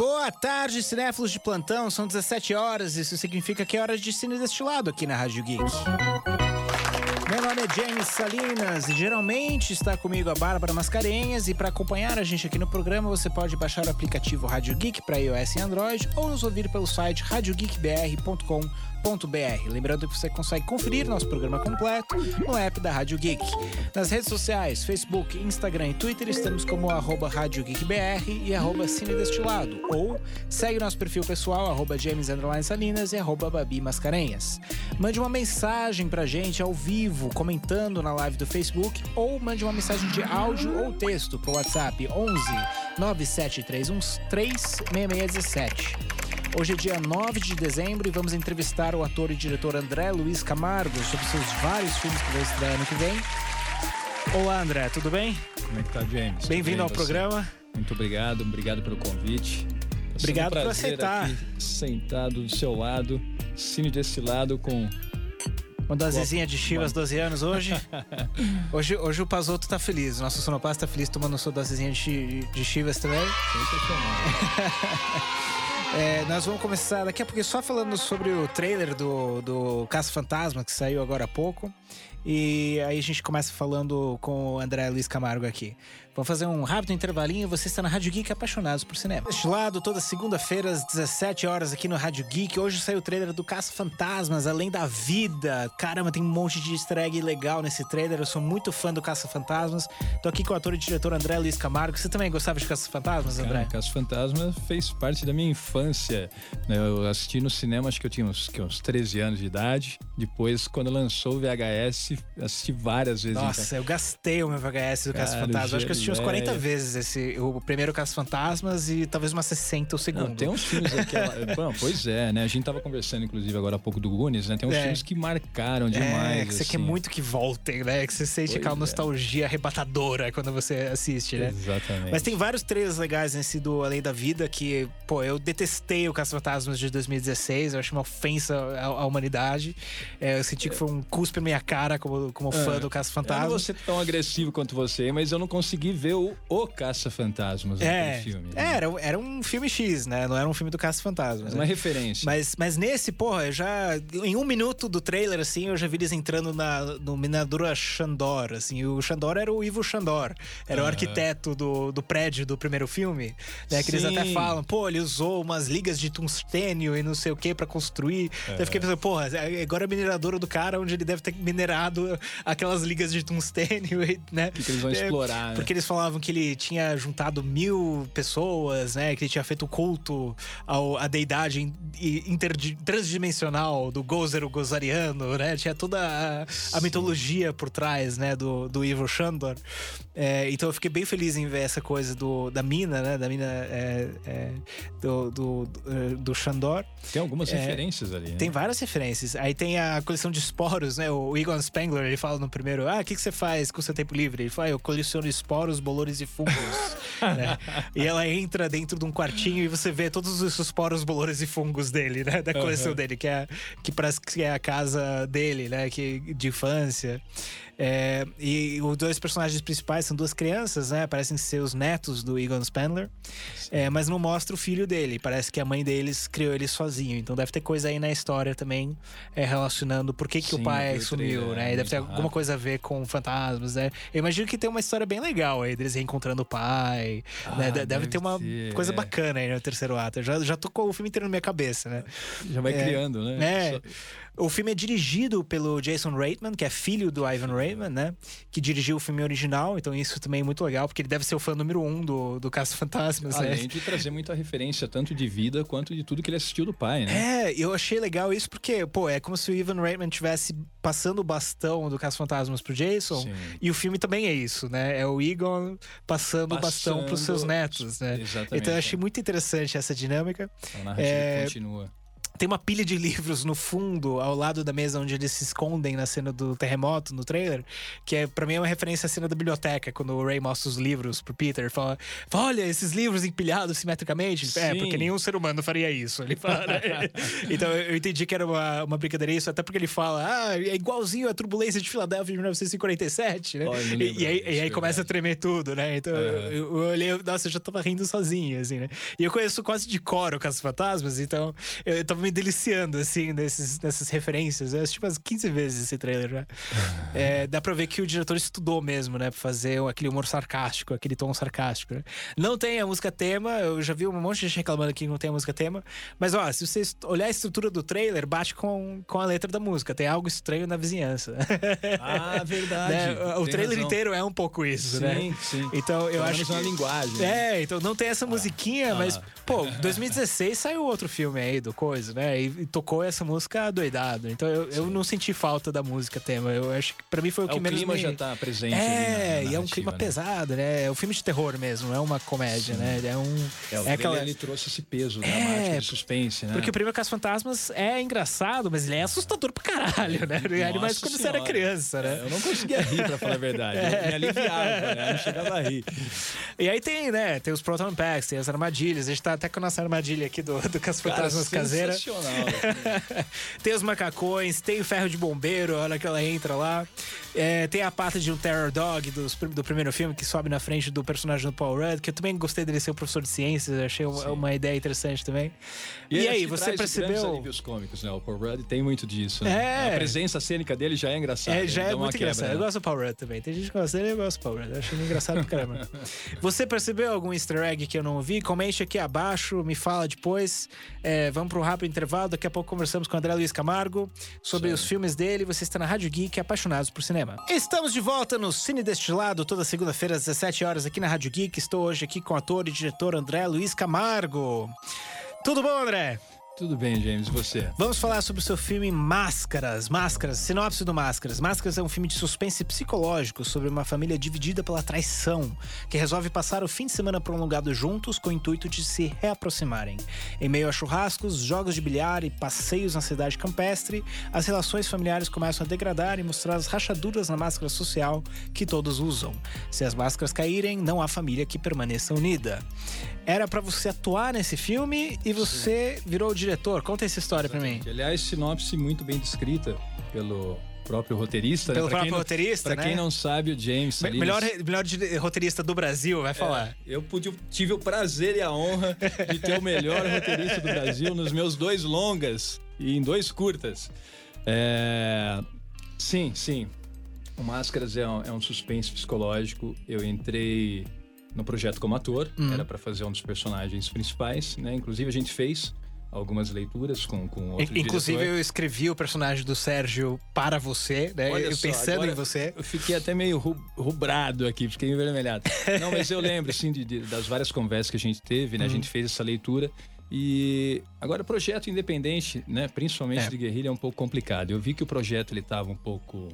Boa tarde, cinéfilos de plantão. São 17 horas. Isso significa que é hora de cine destilado aqui na Rádio Geek. Nome é James Salinas e geralmente está comigo a Bárbara Mascarenhas. E para acompanhar a gente aqui no programa, você pode baixar o aplicativo Rádio Geek para iOS e Android ou nos ouvir pelo site radiogeekbr.com.br. Lembrando que você consegue conferir nosso programa completo no app da Rádio Geek. Nas redes sociais, Facebook, Instagram e Twitter, estamos como arroba Rádio GeekBR e arroba Cine Destilado. Ou segue nosso perfil pessoal, arroba James Salinas e arroba Babi Mascarenhas. Mande uma mensagem pra gente ao vivo, comentando na live do Facebook, ou mande uma mensagem de áudio ou texto pro WhatsApp 11 97313 6617. Hoje é dia 9 de dezembro e vamos entrevistar o ator e diretor André Luiz Camargo sobre seus vários filmes que vai estrear ano que vem. Olá, André, tudo bem? Como é que tá, James? Bem-vindo ao você? programa. Muito obrigado, obrigado pelo convite. Tá obrigado um por aceitar. Aqui, sentado do seu lado, cine desse lado com uma dosezinha de chivas, 12 anos hoje. hoje. Hoje o Pazoto tá feliz. O nosso sonopasta tá feliz tomando sua dosezinha de, de chivas também. É, nós vamos começar daqui a pouco só falando sobre o trailer do, do Caça Fantasma, que saiu agora há pouco. E aí a gente começa falando com o André Luiz Camargo aqui. Vamos fazer um rápido intervalinho. Você está na Rádio Geek Apaixonados por Cinema. Este lado, toda segunda-feira, às 17 horas, aqui no Rádio Geek. Hoje saiu o trailer do Caça Fantasmas, Além da Vida. Caramba, tem um monte de easter egg legal nesse trailer. Eu sou muito fã do Caça Fantasmas. Tô aqui com o ator e diretor André Luiz Camargo. Você também gostava de Caça Fantasmas, André? Cara, Caça Fantasmas fez parte da minha infância. Né? Eu assisti no cinema, acho que eu tinha uns, que, uns 13 anos de idade. Depois, quando lançou o VHS, assisti várias vezes. Nossa, então. eu gastei o meu VHS do Caça Fantasmas. Acho que eu assisti uns 40 vezes esse, o primeiro Caça Fantasmas e talvez umas 60 o segundo. Não, tem uns filmes aqui. Bom, pois é, né? A gente tava conversando, inclusive, agora há pouco do Goonies, né? Tem uns é. filmes que marcaram é, demais. É, que você assim. quer muito que voltem, né? Que você sente pois aquela é. nostalgia arrebatadora quando você assiste, né? Exatamente. Mas tem vários trailers legais nesse do Além da Vida que, pô, eu detestei o Caça Fantasmas de 2016. Eu acho uma ofensa à, à humanidade. É, eu senti que foi um cuspe na minha cara como, como fã é. do Caça Fantasmas. Eu não vou ser tão agressivo quanto você, mas eu não consegui ver o, o Caça Fantasmas é, filme. Né? Era, era um filme X, né? Não era um filme do Caça Fantasmas. Uma né? referência. Mas, mas nesse, porra, eu já. Em um minuto do trailer, assim, eu já vi eles entrando na, no Minadura Xandor, assim. O Xandor era o Ivo Xandor. Era o arquiteto do, do prédio do primeiro filme. Né? Que Sim. eles até falam, pô, ele usou umas ligas de tungstênio e não sei o que para construir. Uhum. eu fiquei pensando, porra, agora é a mineradora do cara onde ele deve ter minerado aquelas ligas de tungstênio, né? Que, que eles vão é, explorar, Porque né? eles falavam que ele tinha juntado mil pessoas, né? Que ele tinha feito culto ao, à deidade inter, transdimensional do Gozer Gozariano, né? Tinha toda a, a mitologia por trás, né? Do, do Ivo Shandor. É, então eu fiquei bem feliz em ver essa coisa do, da mina, né? Da mina é, é, do, do, do, do Shandor. Tem algumas é, referências ali. Né? Tem várias referências. Aí tem a coleção de esporos, né? O Egon Spengler, ele fala no primeiro: Ah, o que, que você faz com o seu tempo livre? Ele fala: Eu coleciono esporos, bolores e fungos. né? E ela entra dentro de um quartinho e você vê todos os esporos, bolores e fungos dele, né? Da coleção uhum. dele, que, é, que parece que é a casa dele, né? Que, de infância. É, e os dois personagens principais são duas crianças, né? Parecem ser os netos do Egon Spengler. É, mas não mostra o filho dele. Parece que a mãe deles criou ele sozinho. Então deve ter coisa aí na história também é, relacionando por que, que Sim, o pai sumiu, né? E deve ter alguma coisa a ver com fantasmas, né? Eu imagino que tem uma história bem legal aí deles reencontrando o pai. Ah, né? Deve, deve, ter uma ser, coisa é. bacana aí no terceiro ato. Já, já tocou o filme inteiro na minha cabeça, né? Já vai é, criando, né? É. Só... O filme é dirigido pelo Jason Reitman, que é filho do Ivan Reitman, né? Que dirigiu o filme original, então isso também é muito legal, porque ele deve ser o fã número um do, do Caça Fantasmas, né? Além né? de trazer muita referência, tanto de vida quanto de tudo que ele assistiu do pai, né? É, eu achei legal isso porque, pô, é como se o Ivan Reitman tivesse passando o bastão do Caça Fantasmas pro Jason, Sim. e o filme também é isso, né? É o Egon passando, passando o bastão pros seus netos, né? Exatamente. Então eu achei muito interessante essa dinâmica. A narrativa é... continua. Tem uma pilha de livros no fundo, ao lado da mesa onde eles se escondem na cena do terremoto, no trailer, que é, pra mim é uma referência à cena da biblioteca, quando o Ray mostra os livros pro Peter. Fala, olha, esses livros empilhados simetricamente. Sim. É, porque nenhum ser humano faria isso. Ele fala, né? então eu entendi que era uma, uma brincadeira isso, até porque ele fala, ah, é igualzinho a turbulência de Filadélfia de 1947, né? Oh, e, lembro e aí, e aí verdade. começa a tremer tudo, né? Então eu, eu olhei, nossa, eu já tava rindo sozinho, assim, né? E eu conheço quase de cor o Caça Fantasmas, então eu, eu tava me deliciando, assim, nesses, nessas referências. Eu assisti umas 15 vezes esse trailer já. É, dá pra ver que o diretor estudou mesmo, né? Pra fazer aquele humor sarcástico, aquele tom sarcástico. Né? Não tem a música tema, eu já vi um monte de gente reclamando que não tem a música tema. Mas, ó, se você olhar a estrutura do trailer, bate com, com a letra da música. Tem algo estranho na vizinhança. Ah, verdade. Né? O trailer razão. inteiro é um pouco isso, Sim, né? sim. Então eu Pelo acho que... na linguagem. né? É, então não tem essa musiquinha, mas, pô, 2016 saiu outro filme aí do coisa, né? E, e tocou essa música doidado. Então eu, eu não senti falta da música tema. Eu acho que pra mim foi o É, que o menos clima me... já tá presente É, na- na e é um clima né? pesado, né? É um filme de terror mesmo, não é uma comédia, né? É um. É, o é aquela. ele trouxe esse peso É, dramático de suspense, né? Porque o primeiro Caso Fantasmas é engraçado, mas ele é assustador pra caralho, né? Ele mais Nossa quando você era criança, né? É, eu não conseguia rir, pra falar a verdade. Eu me aliviava, né? Eu não chegava a rir. E aí tem, né? Tem os Proton Packs, tem as armadilhas. A gente tá até com a nossa armadilha aqui do, do Caso Fantasmas caseira. tem os macacões, tem o ferro de bombeiro, a hora que ela entra lá. É, tem a pata de um Terror Dog dos prim- do, primeiro filme que sobe na frente do personagem do Paul Rudd, que eu também gostei dele ser um professor de ciências, achei uma, uma ideia interessante também. E, ele aí, você percebeu? alívios cômicos, né? O Paul Rudd tem muito disso. né? É. A presença cênica dele já é engraçada. É, já é muito quebra, engraçado. né? Eu gosto do Paul Rudd também. Tem gente que gosta dele, eu gosto do Paul Rudd. Eu acho ele engraçado pra caramba. Você percebeu algum easter egg que eu não vi? Comente aqui abaixo, me fala depois. É, vamos um rápido intervalo. Daqui a pouco conversamos com o André Luiz Camargo sobre os filmes dele. Você está na Rádio Geek, apaixonados por cinema. Estamos de volta no Cine Destilado, toda segunda-feira às 17 horas aqui na Rádio Geek. Estou hoje aqui com o ator e diretor André Luiz Camargo. Tudo bom, André? Tudo bem, James. E você? Vamos falar sobre o seu filme Máscaras. Máscaras, sinopse do Máscaras. Máscaras é um filme de suspense psicológico sobre uma família dividida pela traição, que resolve passar o fim de semana prolongado juntos com o intuito de se reaproximarem. Em meio a churrascos, jogos de bilhar e passeios na cidade campestre, as relações familiares começam a degradar e mostrar as rachaduras na máscara social que todos usam. Se as máscaras caírem, não há família que permaneça unida. Era pra você atuar nesse filme e você virou o diretor. Conta essa história pra mim. Aliás, sinopse muito bem descrita pelo próprio roteirista. Pelo né? Pra próprio não- roteirista, Pra né? quem não sabe, o James. Me- melhor, melhor roteirista do Brasil, vai falar. É, eu pude, tive o prazer e a honra de ter o melhor roteirista do Brasil nos meus dois longas e em dois curtas. É, sim, sim. O Máscaras é um, é um suspense psicológico. Eu entrei no projeto como ator, Hum. era para fazer um dos personagens principais, né? Inclusive a gente fez algumas leituras com, com outro In- Inclusive, diretor. eu escrevi o personagem do Sérgio para você, né? Olha eu só, pensando em você. Eu fiquei até meio ru- rubrado aqui, fiquei envermelhado. Não, mas eu lembro, assim, de- de- das várias conversas que a gente teve, né? A Uhum. gente fez essa leitura. E agora, projeto independente, né? Principalmente É. de guerrilha, é um pouco complicado. Eu vi que o projeto ele estava um pouco.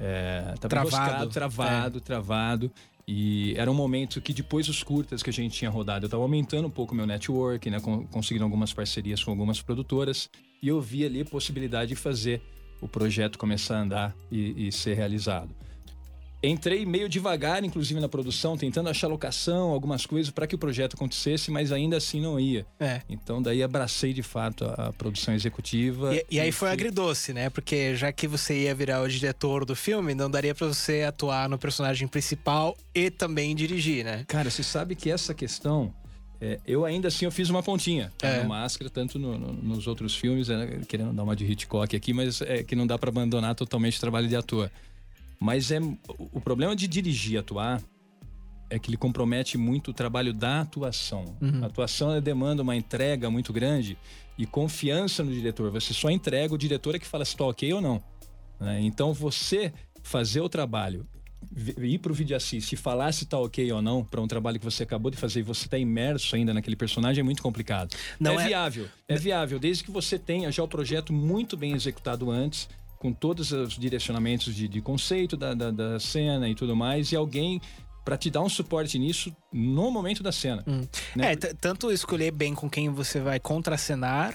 É, tava Travado. travado, travado. E era um momento que depois dos curtas que a gente tinha rodado, eu estava aumentando um pouco meu network, né? con- Conseguindo algumas parcerias com algumas produtoras. E eu vi ali a possibilidade de fazer o projeto começar a andar e, e ser realizado. Entrei meio devagar, inclusive na produção, tentando achar locação, algumas coisas para que o projeto acontecesse, mas ainda assim não ia. É. Então daí abracei de fato a, a produção executiva. E, e aí foi fui- agridoce, né? Porque já que você ia virar o diretor do filme, não daria pra você atuar no personagem principal e também dirigir, né? Cara, você sabe que essa questão, é, eu ainda assim eu fiz uma pontinha tá? É. no Máscara, tanto no- no- nos outros filmes, né? querendo dar uma de Hitchcock aqui, mas é que não dá para abandonar totalmente o trabalho de ator. Mas é o problema de dirigir e atuar é que ele compromete muito o trabalho da atuação. Uhum. A atuação demanda uma entrega muito grande e confiança no diretor. Você só entrega, o diretor é que fala se está ok ou não. né? Então você fazer o trabalho, ir para o vídeo assist e falar se está ok ou não para um trabalho que você acabou de fazer e você está imerso ainda naquele personagem é muito complicado. Não é, é- viável, é viável, desde que você tenha já o projeto muito bem executado antes, com todos os direcionamentos de, de conceito da, da, da cena e tudo mais, e alguém para te dar um suporte nisso no momento da cena. Hum. Né? É, tanto escolher bem com quem você vai contracenar,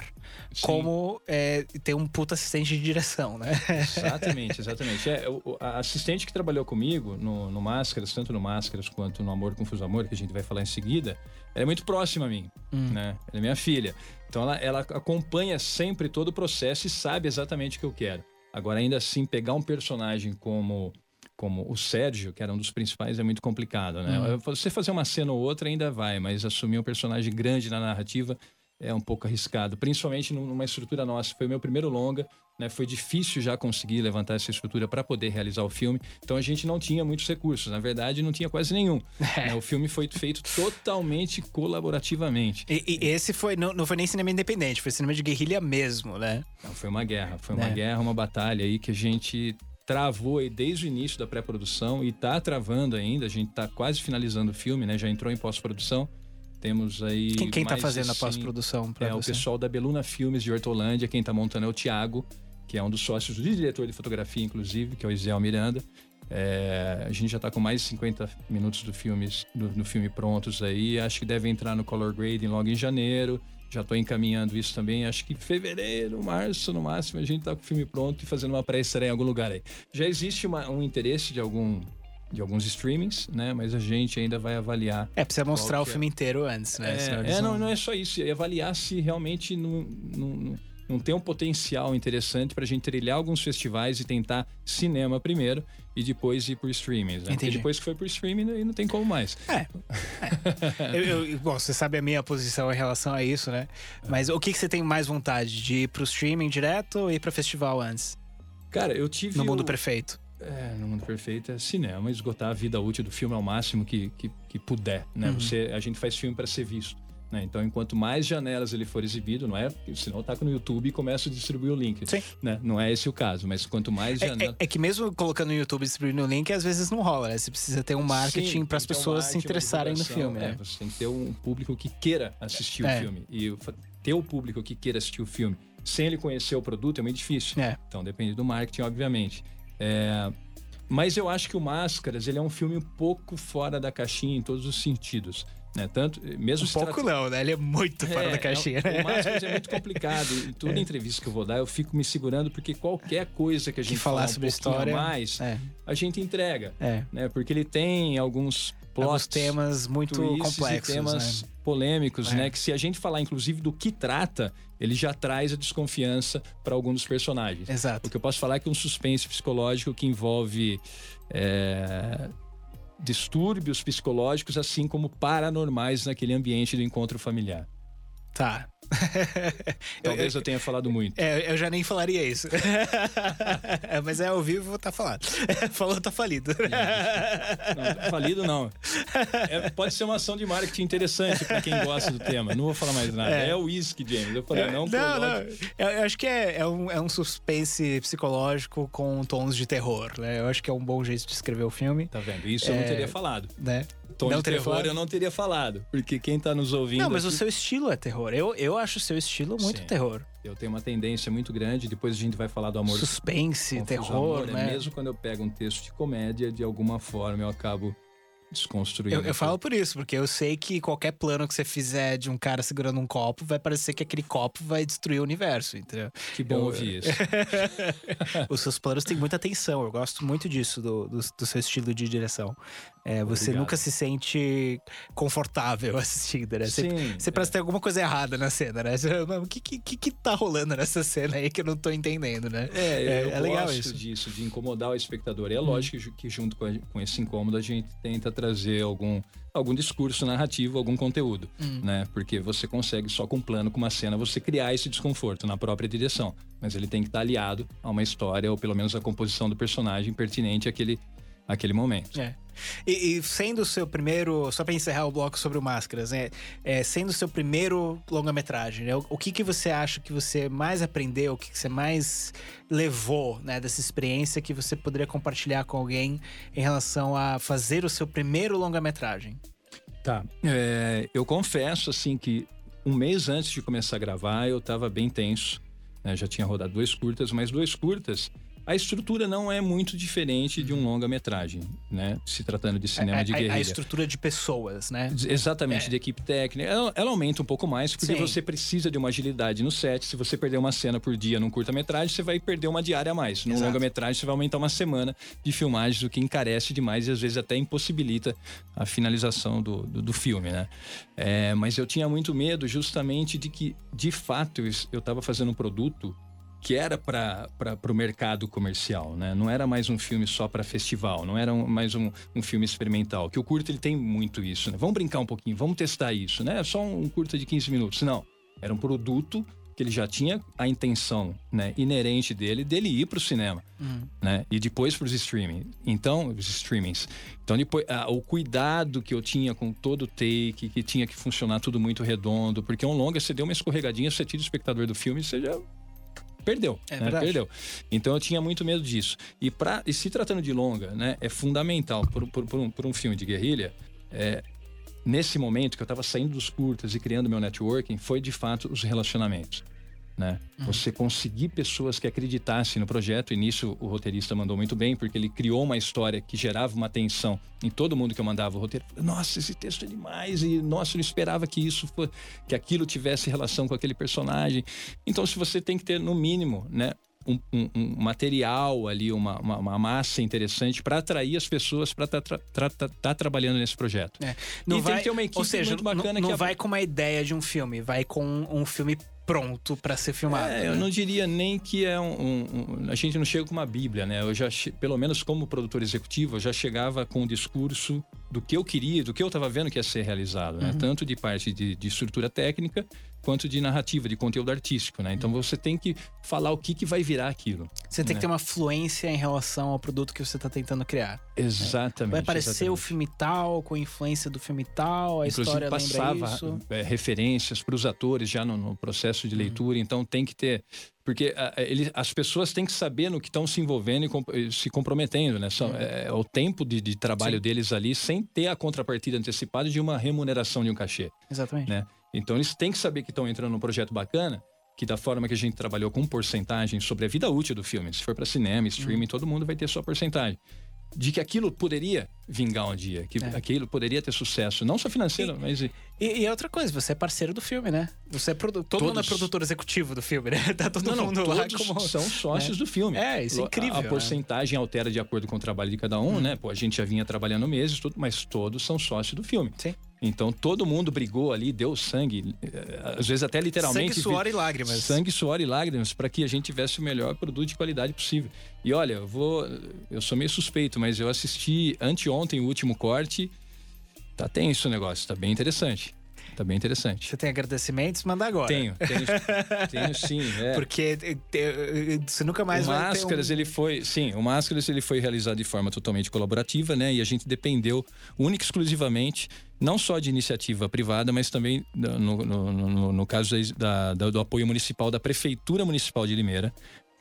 Sim. como é, ter um puta assistente de direção, né? Exatamente, exatamente. É, o, a assistente que trabalhou comigo no, no Máscaras, tanto no Máscaras quanto no Amor Confuso Amor, que a gente vai falar em seguida, ela é muito próxima a mim, hum. né? Ela é minha filha. Então ela, ela acompanha sempre todo o processo e sabe exatamente o que eu quero. Agora, ainda assim, pegar um personagem como como o Sérgio, que era um dos principais, é muito complicado, né? Uhum. Você fazer uma cena ou outra ainda vai, mas assumir um personagem grande na narrativa é um pouco arriscado, principalmente numa estrutura nossa. Foi o meu primeiro longa, né? Foi difícil já conseguir levantar essa estrutura para poder realizar o filme. Então a gente não tinha muitos recursos, na verdade não tinha quase nenhum. né? O filme foi feito totalmente colaborativamente. E, e esse foi não, não, foi nem cinema independente, foi cinema de guerrilha mesmo, né? Não, foi uma guerra, foi uma é. guerra, uma batalha aí que a gente travou aí desde o início da pré-produção e está travando ainda. A gente está quase finalizando o filme, né? Já entrou em pós-produção. Temos aí. Quem, quem tá fazendo assim, a pós-produção? É você? o pessoal da Beluna Filmes de Hortolândia. Quem está montando é o Thiago, que é um dos sócios do diretor de fotografia, inclusive, que é o Isiel Miranda. É, a gente já está com mais de 50 minutos do filme, do, do filme prontos aí. Acho que deve entrar no color grading logo em janeiro. Já estou encaminhando isso também. Acho que fevereiro, março, no máximo, a gente está com o filme pronto e fazendo uma pré-estreia em algum lugar aí. Já existe uma, um interesse de algum de alguns streamings, né? Mas a gente ainda vai avaliar. É, precisa mostrar o filme é. inteiro antes, né? É, é não, não é só isso. É avaliar se realmente não, não, não tem um potencial interessante para a gente trilhar alguns festivais e tentar cinema primeiro e depois ir por streaming. Né? Porque depois que foi por streaming, aí não tem como mais. É. é. eu, eu, bom, você sabe a minha posição em relação a isso, né? Mas o que, que você tem mais vontade? De ir pro streaming direto ou ir para festival antes? Cara, eu tive. No mundo o... perfeito. É, no mundo perfeito é cinema, esgotar a vida útil do filme ao máximo que, que, que puder, né? Uhum. Você, a gente faz filme para ser visto. Né? Então, enquanto mais janelas ele for exibido, não é? Senão eu taco no YouTube e começo a distribuir o link. Sim. Né? Não é esse o caso, mas quanto mais janelas. É, é, é, que mesmo colocando no YouTube e distribuindo o link, às vezes não rola, né? Você precisa ter um marketing para as pessoas se interessarem no filme. É, né? Você tem que ter um público que queira assistir o é. filme. E ter o público que queira assistir o filme sem ele conhecer o produto é muito difícil. É. Então depende do marketing, obviamente. É, mas eu acho que o Máscaras ele é um filme um pouco fora da caixinha em todos os sentidos. Né? Tanto, mesmo um pouco trata... não, né? Ele é muito fora é, da caixinha. É, o Máscaras é muito complicado. E toda é. entrevista que eu vou dar, eu fico me segurando, porque qualquer coisa que a gente que falar um sobre a história mais, é. a gente entrega. É. Né? Porque ele tem alguns plots, alguns temas muito complexos. temas né? polêmicos, né? Que se a gente falar, inclusive, do que trata, ele já traz a desconfiança para alguns dos personagens. Exato. O que eu posso falar é que um suspense psicológico que envolve. Distúrbios psicológicos, assim como paranormais naquele ambiente do encontro familiar. Tá. Talvez eu, eu, tenha falado muito. É, eu já nem falaria isso. Mas é ao vivo, tá falado. Falou, tá falido. Não, falido não. É, pode ser uma ação de marketing interessante para quem gosta do tema. Não vou falar mais nada. É, é o whisky, James. Eu falei, não, não, não. Eu, eu, acho que é, é, um, é um suspense psicológico com tons de terror. Né? Eu acho que é um bom jeito de escrever o filme. Tá vendo? Isso eu não é, teria falado. Né? Tom não de terror falado? eu não teria falado. Porque quem tá nos ouvindo. Não, mas aqui... o seu estilo é terror. Eu, eu acho o seu estilo muito Sim. terror. Eu tenho uma tendência muito grande, depois a gente vai falar do amor. Suspense, terror, amor, né? né? Mesmo quando eu pego um texto de comédia, de alguma forma eu acabo desconstruir. Eu, eu falo por isso, porque eu sei que qualquer plano que você fizer de um cara segurando um copo, vai parecer que aquele copo vai destruir o universo, entendeu? Que bom eu, ouvir isso. Os seus planos têm muita atenção, eu gosto muito disso, do, do, do seu estilo de direção. É, você Obrigado. nunca se sente confortável assistindo, né? Você, Sim, você é. parece ter alguma coisa errada na cena, né? O que, que, que tá rolando nessa cena aí que eu não tô entendendo, né? É, é, eu é legal isso. disso, de incomodar o espectador. E é hum. lógico que junto com, a, com esse incômodo a gente tenta trazer algum algum discurso narrativo, algum conteúdo, hum. né? Porque você consegue só com um plano, com uma cena, você criar esse desconforto na própria direção. Mas ele tem que estar aliado a uma história, ou pelo menos a composição do personagem pertinente àquele, àquele momento. É. E, e, sendo o seu primeiro, só para encerrar o bloco sobre o Máscaras, né? É, sendo o seu primeiro longa-metragem, né? o, o, que, que você acha que você mais aprendeu, o que, que você mais levou né, dessa experiência que você poderia compartilhar com alguém em relação a fazer o seu primeiro longa-metragem? Tá. É, eu confesso, assim, que um mês antes de começar a gravar, eu estava bem tenso. Né? Já tinha rodado dois curtas, mas dois curtas A estrutura não é muito diferente de um longa-metragem, né? Se tratando de cinema a, de guerrilha. A, estrutura de pessoas, né? Exatamente, é. de equipe técnica. Ela, ela, aumenta um pouco mais, porque Sim. você precisa de uma agilidade no set. Se você perder uma cena por dia num curta-metragem, você vai perder uma diária a mais. Num longa-metragem, você vai aumentar uma semana de filmagens, o que encarece demais e às vezes até impossibilita a finalização do, do, do filme, né? É, mas eu tinha muito medo justamente de que, de fato, eu estava fazendo um produto que era para o mercado comercial, né? Não era mais um filme só para festival, não era um, mais um, um, filme experimental. Que o curto ele tem muito isso, né? Vamos brincar um pouquinho, vamos testar isso, né? Só um curta de 15 minutos. Não, era um produto que ele já tinha a intenção né, inerente dele dele ir para o cinema, uhum. né? E depois para os streaming. Então, os streamings. Então, depois, ah, o cuidado que eu tinha com todo o take, que tinha que funcionar tudo muito redondo, porque um longa, você deu uma escorregadinha, você tira o espectador do filme, você já perdeu. É né? Perdeu. Então eu tinha muito medo disso. E, pra, e se tratando de longa, né, é fundamental por, por, por, um, por um filme de guerrilha. É, nesse momento que eu estava saindo dos curtas e criando meu networking, foi de fato os relacionamentos né? Uhum. Você conseguir pessoas que acreditassem no projeto, e nisso o roteirista mandou muito bem, porque ele criou uma história que gerava uma tensão em todo mundo que eu mandava o roteiro. Nossa, esse texto é demais, e nossa, eu não esperava que isso que aquilo tivesse relação com aquele personagem. Então, se você tem que ter, no mínimo, né, um, um, um, material ali, uma, uma, uma massa interessante para atrair as pessoas para estar tá, tra, tá trabalhando nesse projeto. É. Não e vai, tem que ter uma equipe ou seja, muito bacana não, não que vai com uma ideia de um filme, vai com um filme pronto para ser filmado. É, né? eu não diria nem que é um, um, um, A gente não chega com uma Bíblia, né? Eu já, pelo menos como produtor executivo, eu já chegava com um discurso do que eu queria, do que eu estava vendo que ia ser realizado, né? Uhum. Tanto de parte de, de estrutura técnica quanto de narrativa, de conteúdo artístico, né? Então você tem que falar o que, que vai virar aquilo. Você tem né? que ter uma fluência em relação ao produto que você está tentando criar. Exatamente. Vai aparecer exatamente. o filme tal, com influência do filme tal, a Inclusive, história passava isso. É, referências para os atores já no, no, processo de leitura, uhum. então tem que ter porque ele, as pessoas têm que saber no que estão se envolvendo e comp se comprometendo, né? São, uhum. é, é, o tempo de, de trabalho Sim. deles ali sem ter a contrapartida antecipada de uma remuneração de um cachê. Exatamente. Né? Então eles têm que saber que estão entrando num projeto bacana, que da forma que a gente trabalhou com porcentagem sobre a vida útil do filme, se for para cinema, streaming, uhum. todo mundo vai ter sua porcentagem de que aquilo poderia vingar um dia, que é. aquilo poderia ter sucesso, não só financeiro, e, mas. E, e, é outra coisa, você é parceiro do filme, né? Você é produ... Todo todos... mundo é produtor executivo do filme, né? Tá todo não, mundo não, lá como. São sócios é. do filme. É, isso é incrível. A, a né? porcentagem altera de acordo com o trabalho de cada um, hum. né? Pô, a gente já vinha trabalhando meses, tudo, mas todos são sócios do filme. Sim. Então todo mundo brigou ali, deu sangue, eh, às vezes até literalmente. Sangue, suor e lágrimas. Sangue, suor e lágrimas para que a gente tivesse o melhor produto de qualidade possível. E olha, eu vou, eu sou meio suspeito, mas eu assisti anteontem o último corte. Tá tenso o negócio, tá bem interessante. Tá bem interessante. Você tem agradecimentos? Manda agora. Tenho, tenho, tenho sim. É. Porque eh, eh, você nunca mais o vai Máscaras, um... ele foi... Sim, o Máscaras ele foi realizado de forma totalmente colaborativa, né? E a gente dependeu única e exclusivamente não só de iniciativa privada, mas também no, no, no, no caso da, da, do apoio municipal da Prefeitura Municipal de Limeira,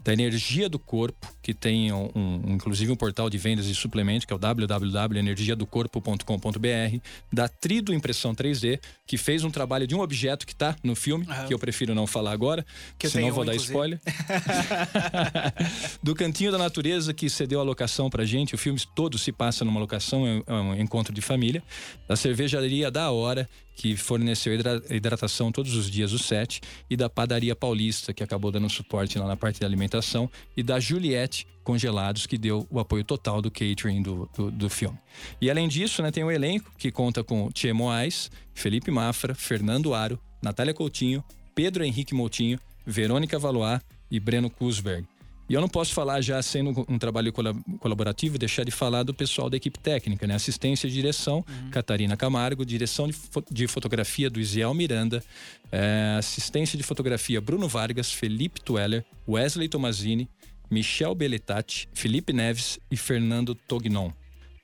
da Energia do Corpo, que tem um, um, inclusive um portal de vendas e suplementos, que é o www.energiadocorpo.com.br, da Trido Impressão 3D, que fez um trabalho de um objeto que está no filme, uhum. que eu prefiro não falar agora, que senão vou um, dar inclusive. spoiler. do Cantinho da Natureza, que cedeu a locação pra gente, o filme todo se passa numa locação, é um é encontro de família. Da Cervejaria da Hora, que forneceu hidratação todos os dias o set, e da Padaria Paulista, que acabou dando suporte lá na parte da alimentação, e da Juliette Congelados, que deu o apoio total do catering do, do, do filme. E além disso, né, tem o um elenco que conta com Tchê Moais, Felipe Mafra, Fernando Aro, Natália Coutinho, Pedro Henrique Moutinho, Verônica Valois e Breno Kusberg. E eu não posso falar já sendo um trabalho colaborativo, deixar de falar do pessoal da equipe técnica, né? Assistência e direção, uhum. Catarina Camargo, direção de, fo de fotografia do Isiel Miranda, é, assistência de fotografia Bruno Vargas, Felipe Tueller, Wesley Tomazini, Michel Belletati, Felipe Neves e Fernando Tognon.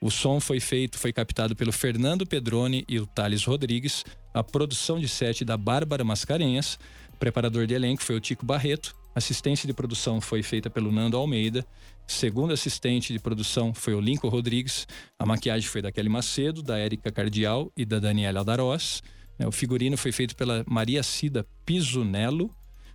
O som foi feito, foi captado pelo Fernando Pedroni e o Thales Rodrigues, a produção de set da Bárbara Mascarenhas, preparador de elenco foi o Tico Barreto, Assistência de produção foi feita pelo Nando Almeida. Segundo assistente de produção foi o Lincoln Rodrigues. A maquiagem foi da Kelly Macedo, da Érica Cardial e da Daniela Darós. Né, o figurino foi feito pela Maria Cida Pisunello.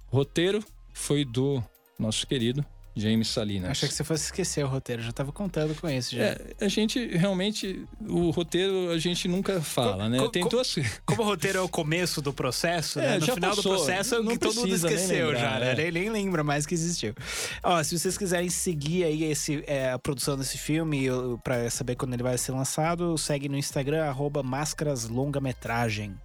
Roteiro foi do nosso querido James Salinas. Achei que você fosse esquecer o roteiro, já tava contando com isso já. É, a gente realmente. O roteiro a gente nunca fala, Co- né? co- Tentou assim. Como o roteiro é o começo do processo, É, né? No final passou, do processo, não que todo mundo esqueceu lembrar, já, né? é. Nem, lembra mais que existiu. Ó, se vocês quiserem seguir aí esse, é, a produção desse filme pra saber quando ele vai ser lançado, segue no Instagram, arroba Máscaras Longa-Metragem.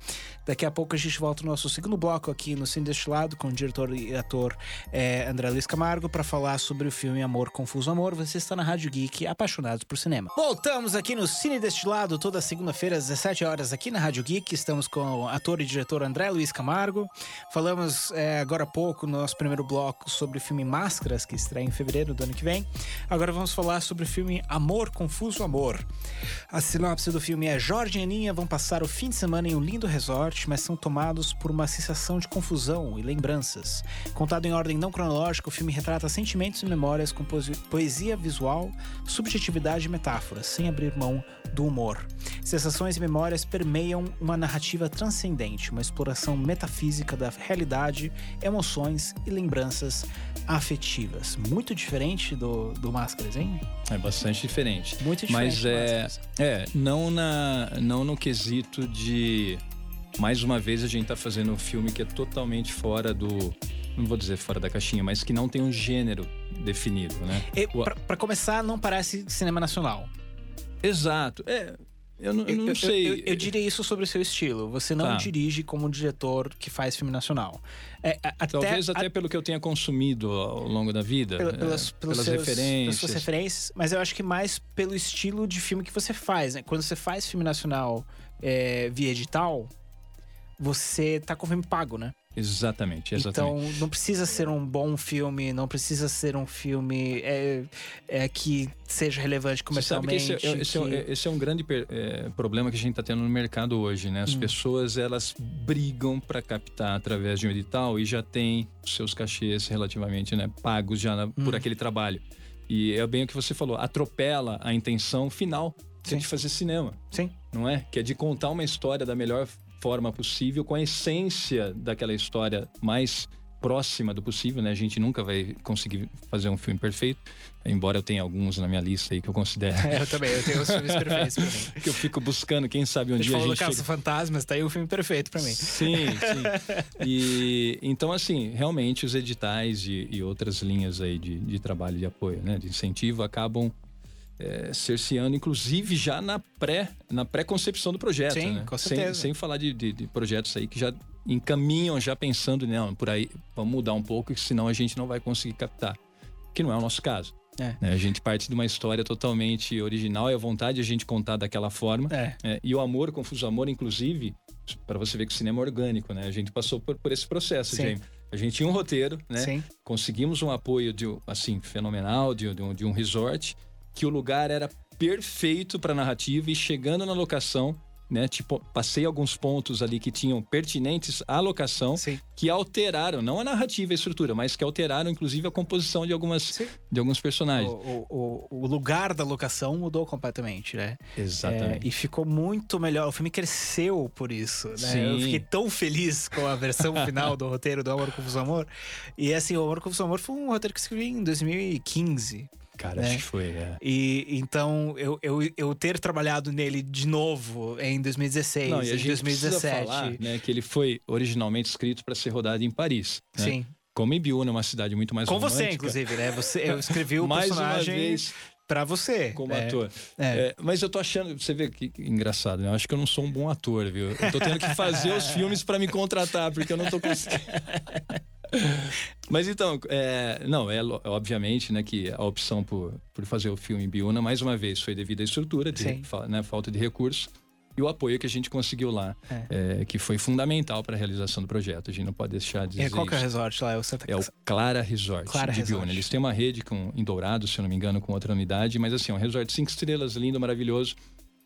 Daqui a pouco a gente volta no nosso segundo bloco aqui no Cine Destilado com o diretor e ator é, André Luiz Camargo para falar sobre o filme Amor Confuso Amor. Você está na Rádio Geek, apaixonados por cinema. Voltamos aqui no Cine Destilado toda segunda-feira às 17 horas aqui na Rádio Geek. Estamos com o ator e diretor André Luiz Camargo. Falamos é, agora há pouco no nosso primeiro bloco sobre o filme Máscaras, que estreia em fevereiro do ano que vem. Agora vamos falar sobre o filme Amor Confuso Amor. A sinopse do filme é Jorge e Aninha vão passar o fim de semana em um lindo resort, mas são tomados por uma sensação de confusão e lembranças. Contado em ordem não cronológica, o filme retrata sentimentos e memórias com poesi- poesia visual, subjetividade e metáforas, sem abrir mão do humor. Sensações e memórias permeiam uma narrativa transcendente, uma exploração metafísica da realidade, emoções e lembranças afetivas. Muito diferente do, do Máscaras, hein? É bastante diferente. Muito diferente. Mas é, é não, na, não no quesito de. Mais uma vez a gente tá fazendo um filme que é totalmente fora do. Não vou dizer fora da caixinha, mas que não tem um gênero definido, né? Pra começar, não parece cinema nacional. Exato. É. Eu não, eu não eu, sei. Eu, eu diria isso sobre o seu estilo. Você não Tá. dirige como diretor que faz filme nacional. É, a- até, Talvez a- até pelo que eu tenha consumido ao longo da vida. pela- é, pelas, pelos pelas seus- referências. pelas suas referências, mas eu acho que mais pelo estilo de filme que você faz. Né? Quando você faz filme nacional é, via edital, você tá com o filme pago, né? Exatamente, exatamente. Então não precisa ser um bom filme, não precisa ser um filme é, é, que seja relevante Você sabe que comercialmente. esse é, esse é um- que- esse é um grande é, problema que a gente está tendo no mercado hoje, né? Hum. As pessoas elas brigam para captar através de um edital e já tem seus cachês relativamente né, pagos já na- Hum. por aquele trabalho. E é bem o que você falou, atropela a intenção final que é Sim. de fazer cinema, Sim. não é? Que é de contar uma história da melhor forma possível, com a essência daquela história mais próxima do possível, né? A gente nunca vai conseguir fazer um filme perfeito, embora eu tenha alguns na minha lista aí que eu considero. É, eu também, eu tenho os filmes perfeitos pra mim. que eu fico buscando, quem sabe um dia a do gente Caça chega... Fantasmas, tá aí o filme perfeito pra mim. Sim, sim. E então assim, realmente os editais e, e outras linhas aí de, de trabalho de apoio, né, de incentivo, acabam é, cerceando, inclusive já na pré na pré-concepção do projeto, Sim, né? com sem, certeza. sem falar de, de- de projetos aí que já encaminham já pensando não por aí vamos mudar um pouco, que senão a gente não vai conseguir captar, que não é o nosso caso. É. né? A gente parte de uma história totalmente original e a vontade de a gente contar daquela forma. É. É, e o amor, Confuso Amor, inclusive, para você ver que o cinema é orgânico, né? A gente passou por, por esse processo, Sim. A gente tinha um roteiro, né? Sim. Conseguimos um apoio de, assim, fenomenal de, de um, de um resort, que o lugar era perfeito para narrativa e chegando na locação, né? Tipo, passei alguns pontos ali que tinham pertinentes à locação, Sim. que alteraram, não a narrativa e a estrutura, mas que alteraram, inclusive, a composição de, algumas, Sim. de alguns personagens. o, o- o lugar da locação mudou completamente, né? Exatamente. É, e ficou muito melhor. O filme cresceu por isso, né? Eu Sim. fiquei tão feliz com a versão final do roteiro do Amor Confuso Amor. E assim, o Amor Confuso Amor foi um roteiro que eu escrevi em 2015. Cara, né? acho que foi. é. E então eu, eu, eu ter trabalhado nele de novo em 2016, Não, e a em gente 2017. precisa falar, né, que ele foi originalmente escrito para ser rodado em Paris. né? Sim. Como em Biúna, uma cidade muito mais Com romântica. você, inclusive, né? Você, eu escrevi o mais uma personagem vez pra você. como né? ator. É. É, mas eu tô achando, você vê que que engraçado, né? Eu acho que eu não sou um bom ator, viu? Eu tô tendo que fazer os filmes para me contratar, porque eu não tô conseguindo. Mas então, é, não, é obviamente, né, que a opção por, por fazer o filme em Biúna, mais uma vez, foi devido à estrutura, de, né, falta de recursos, e o apoio que a gente conseguiu lá, é, que foi fundamental para a realização do projeto. A gente não pode deixar de E dizer qual que é o resort lá? É o Santa É o Clara Resort Clara de Resort. Biúna. Eles têm uma rede com, em Dourado, se eu não me engano, com outra unidade, mas assim, é um resort cinco estrelas, lindo, maravilhoso,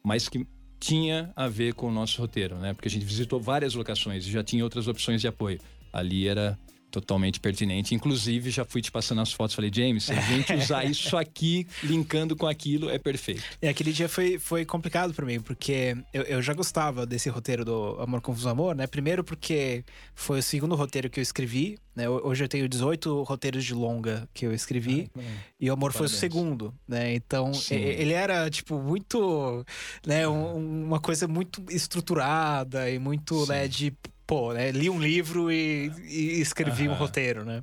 mas que tinha a ver com o nosso roteiro, né? Porque a gente visitou várias locações e já tinha outras opções de apoio. Ali era totalmente pertinente. Inclusive, já fui te passando as fotos, falei, James, se a gente usar isso aqui, linkando com aquilo, é perfeito. E aquele dia foi, foi complicado para mim, porque eu, eu já gostava desse roteiro do Amor Confuso Amor, né? Primeiro porque foi o segundo roteiro que eu escrevi, né? Hoje eu tenho 18 roteiros de longa que eu escrevi, ah, e o Amor Parabéns. foi o segundo, né? Então, Sim. ele era, tipo, muito, né? Um, uma coisa muito estruturada e muito, Sim. né, de pô, né, li um livro e, e escrevi uhum. um roteiro, né?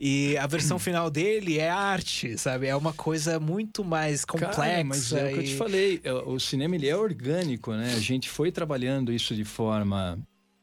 E a versão final dele é arte, sabe? É uma coisa muito mais complexa. Cara, mas é o que eu te falei, é, o cinema ele é orgânico, né? A gente foi trabalhando isso de forma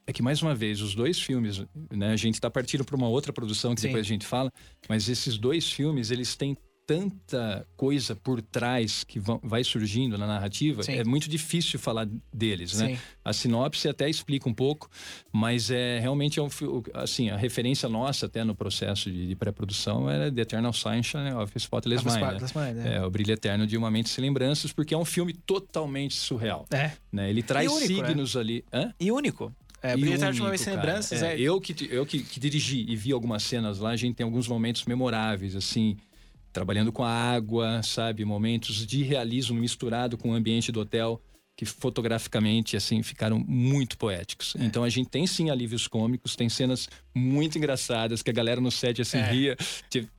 é que mais uma vez os dois filmes, né? A gente está partindo para uma outra produção que Sim. depois a gente fala, mas esses dois filmes eles têm tanta coisa por trás que vai surgindo na narrativa, Sim. é muito difícil falar deles, né? Sim. A sinopse até explica um pouco, mas é realmente é um, assim, a referência nossa até no processo de, de pré-produção era The Eternal Sunshine of Spotless Mind, né? Mind é. é. o brilho eterno de uma mente sem lembranças, porque é um filme totalmente surreal. É. Né? Ele traz único, né? signos ali. Hã? E único. É, Brilho Eterno de uma vez sem lembranças. É, é. Eu, que, eu que, que dirigi e vi algumas cenas lá, a gente tem alguns momentos memoráveis, assim trabalhando com a água, sabe? Momentos de realismo misturado com o ambiente do hotel que fotograficamente assim ficaram muito poéticos. É. Então a gente tem sim alívios cômicos, tem cenas muito engraçadas que a galera no set assim é. ria.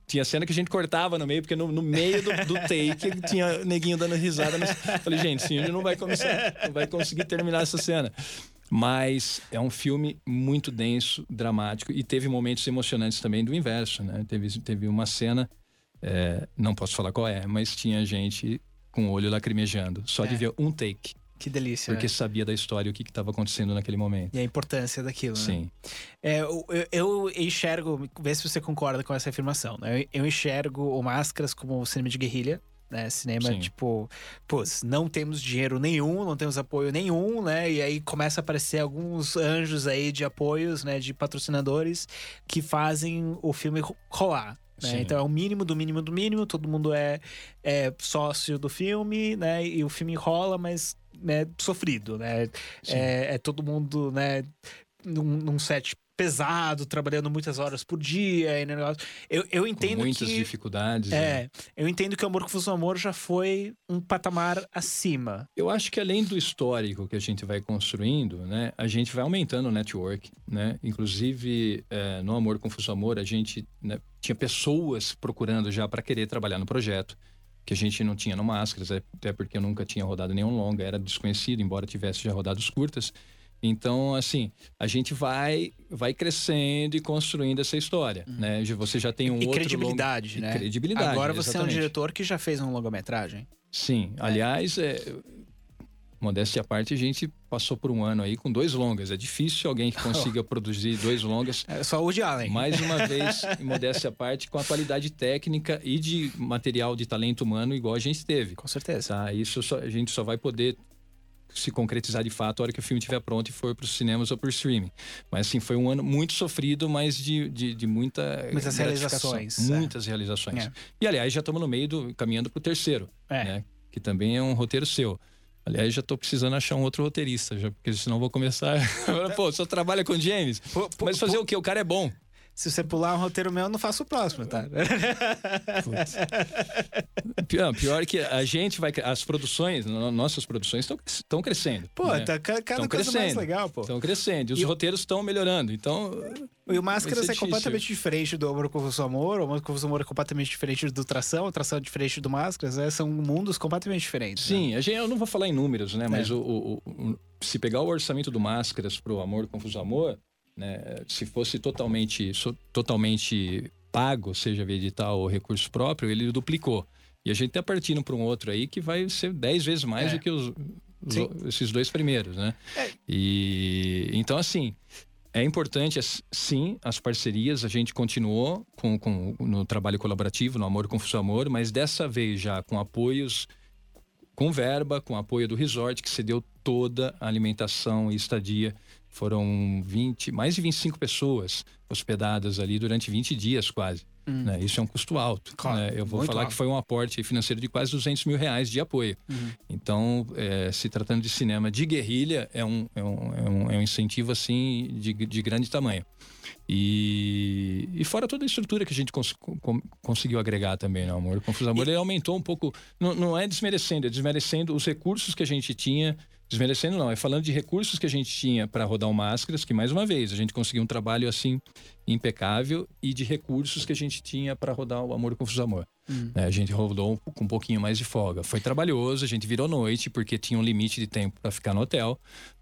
Tinha cena que a gente cortava no meio porque no, no meio do, do, take tinha neguinho dando risada. Mas... Falei gente, sim, gente não vai começar, não vai conseguir terminar essa cena. Mas é um filme muito denso, dramático e teve momentos emocionantes também do inverso, né? Teve, teve uma cena é, não posso falar qual é, mas tinha gente com o olho lacrimejando, só é. de ver um take. Que delícia. Porque é. sabia da história, o que estava acontecendo naquele momento. E a importância daquilo, né? Sim. É, eu, eu, enxergo, vê se você concorda com essa afirmação, né? Eu, eu enxergo o Máscaras como cinema de guerrilha, né? Cinema, Sim. tipo, pô, não temos dinheiro nenhum, não temos apoio nenhum, né? E aí começa a aparecer alguns anjos aí de apoios, né? De patrocinadores que fazem o filme rolar. Né? Então é o mínimo do mínimo do mínimo, todo mundo é, é sócio do filme, né? E o filme rola, mas né, sofrido, né? É, é, todo mundo, né? Num, num set pesado, trabalhando muitas horas por dia e negócio. Eu, eu entendo Com muitas que, dificuldades. É, né? eu entendo que o Amor Confuso Amor já foi um patamar acima. Eu acho que além do histórico que a gente vai construindo, né, a gente vai aumentando o network, né? Inclusive é, no Amor Confuso Amor a gente né, tinha pessoas procurando já para querer trabalhar no projeto que a gente não tinha no Máscaras, até porque eu nunca tinha rodado nenhum longa, era desconhecido, embora tivesse já rodado os curtas. Então, assim, a gente vai vai crescendo e construindo essa história, uhum. né? Você já tem um e outro credibilidade, né? E credibilidade. Agora você exatamente. é um diretor que já fez um longa-metragem. Sim, é. aliás, é, modéstia à parte, a gente passou por um ano aí com dois longas. É difícil alguém que consiga produzir dois longas. É só o de Allen. Mais uma vez, modéstia à parte, com a qualidade técnica e de material de talento humano igual a gente teve. Com certeza. Tá? Isso só, a gente só vai poder se concretizar de fato a hora que o filme estiver pronto e for para os cinemas ou por streaming. Mas assim, foi um ano muito sofrido, mas de, de, de muita muitas realizações. Muitas é. realizações. É. E aliás, já estamos no meio do caminhando para o terceiro, é. né? Que também é um roteiro seu. Aliás, já estou precisando achar um outro roteirista, já, porque senão vou começar. pô, só trabalha com James. Pô, pô, mas fazer o quê? O cara é bom. Se você pular um roteiro meu, eu não faço o próximo, tá? pior, pior que a gente vai. As produções, nossas produções estão crescendo. Pô, né? tá cada tão coisa crescendo, mais legal, pô. Estão crescendo. E os e roteiros estão melhorando. Então. E o Máscaras é completamente diferente do Amor com o Amor. O Amor com o Amor é completamente diferente do Tração. O Tração é diferente do Máscaras. Né? São mundos completamente diferentes. Sim, né? a gente, eu não vou falar em números, né? Mas é. o, o, o, se pegar o orçamento do Máscaras pro Amor Confuso Amor né? Se fosse totalmente, totalmente pago, seja via edital ou recurso próprio, ele duplicou. E a gente está partindo para um outro aí que vai ser 10 vezes mais é. do que os, os, esses dois primeiros, né? É. E então assim, é importante, sim, as parcerias. A gente continuou com, com, no trabalho colaborativo, no Amor Confuso Amor, mas dessa vez já com apoios, com verba, com apoio do resort, que cedeu toda a alimentação e estadia foram 20, mais de 25 pessoas hospedadas ali durante 20 dias quase. Hum. Né? Isso é um custo alto. Claro, né? Eu vou falar alto. que foi um aporte financeiro de quase 200 mil reais de apoio. Uhum. Então, é, se tratando de cinema de guerrilha, é um, é um, é um, é um incentivo assim de, de grande tamanho. E e fora toda a estrutura que a gente cons conseguiu agregar também, né, Amor? O Confuso Amor, e... ele aumentou um pouco, não, não é desmerecendo, é desmerecendo os recursos que a gente tinha Desmerecendo não, é falando de recursos que a gente tinha para rodar o Máscaras, que mais uma vez, a gente conseguiu um trabalho assim impecável e de recursos que a gente tinha para rodar o Amor Confuso Amor. Hum. É, a gente rodou com um pouquinho mais de folga. Foi trabalhoso, a gente virou noite porque tinha um limite de tempo para ficar no hotel,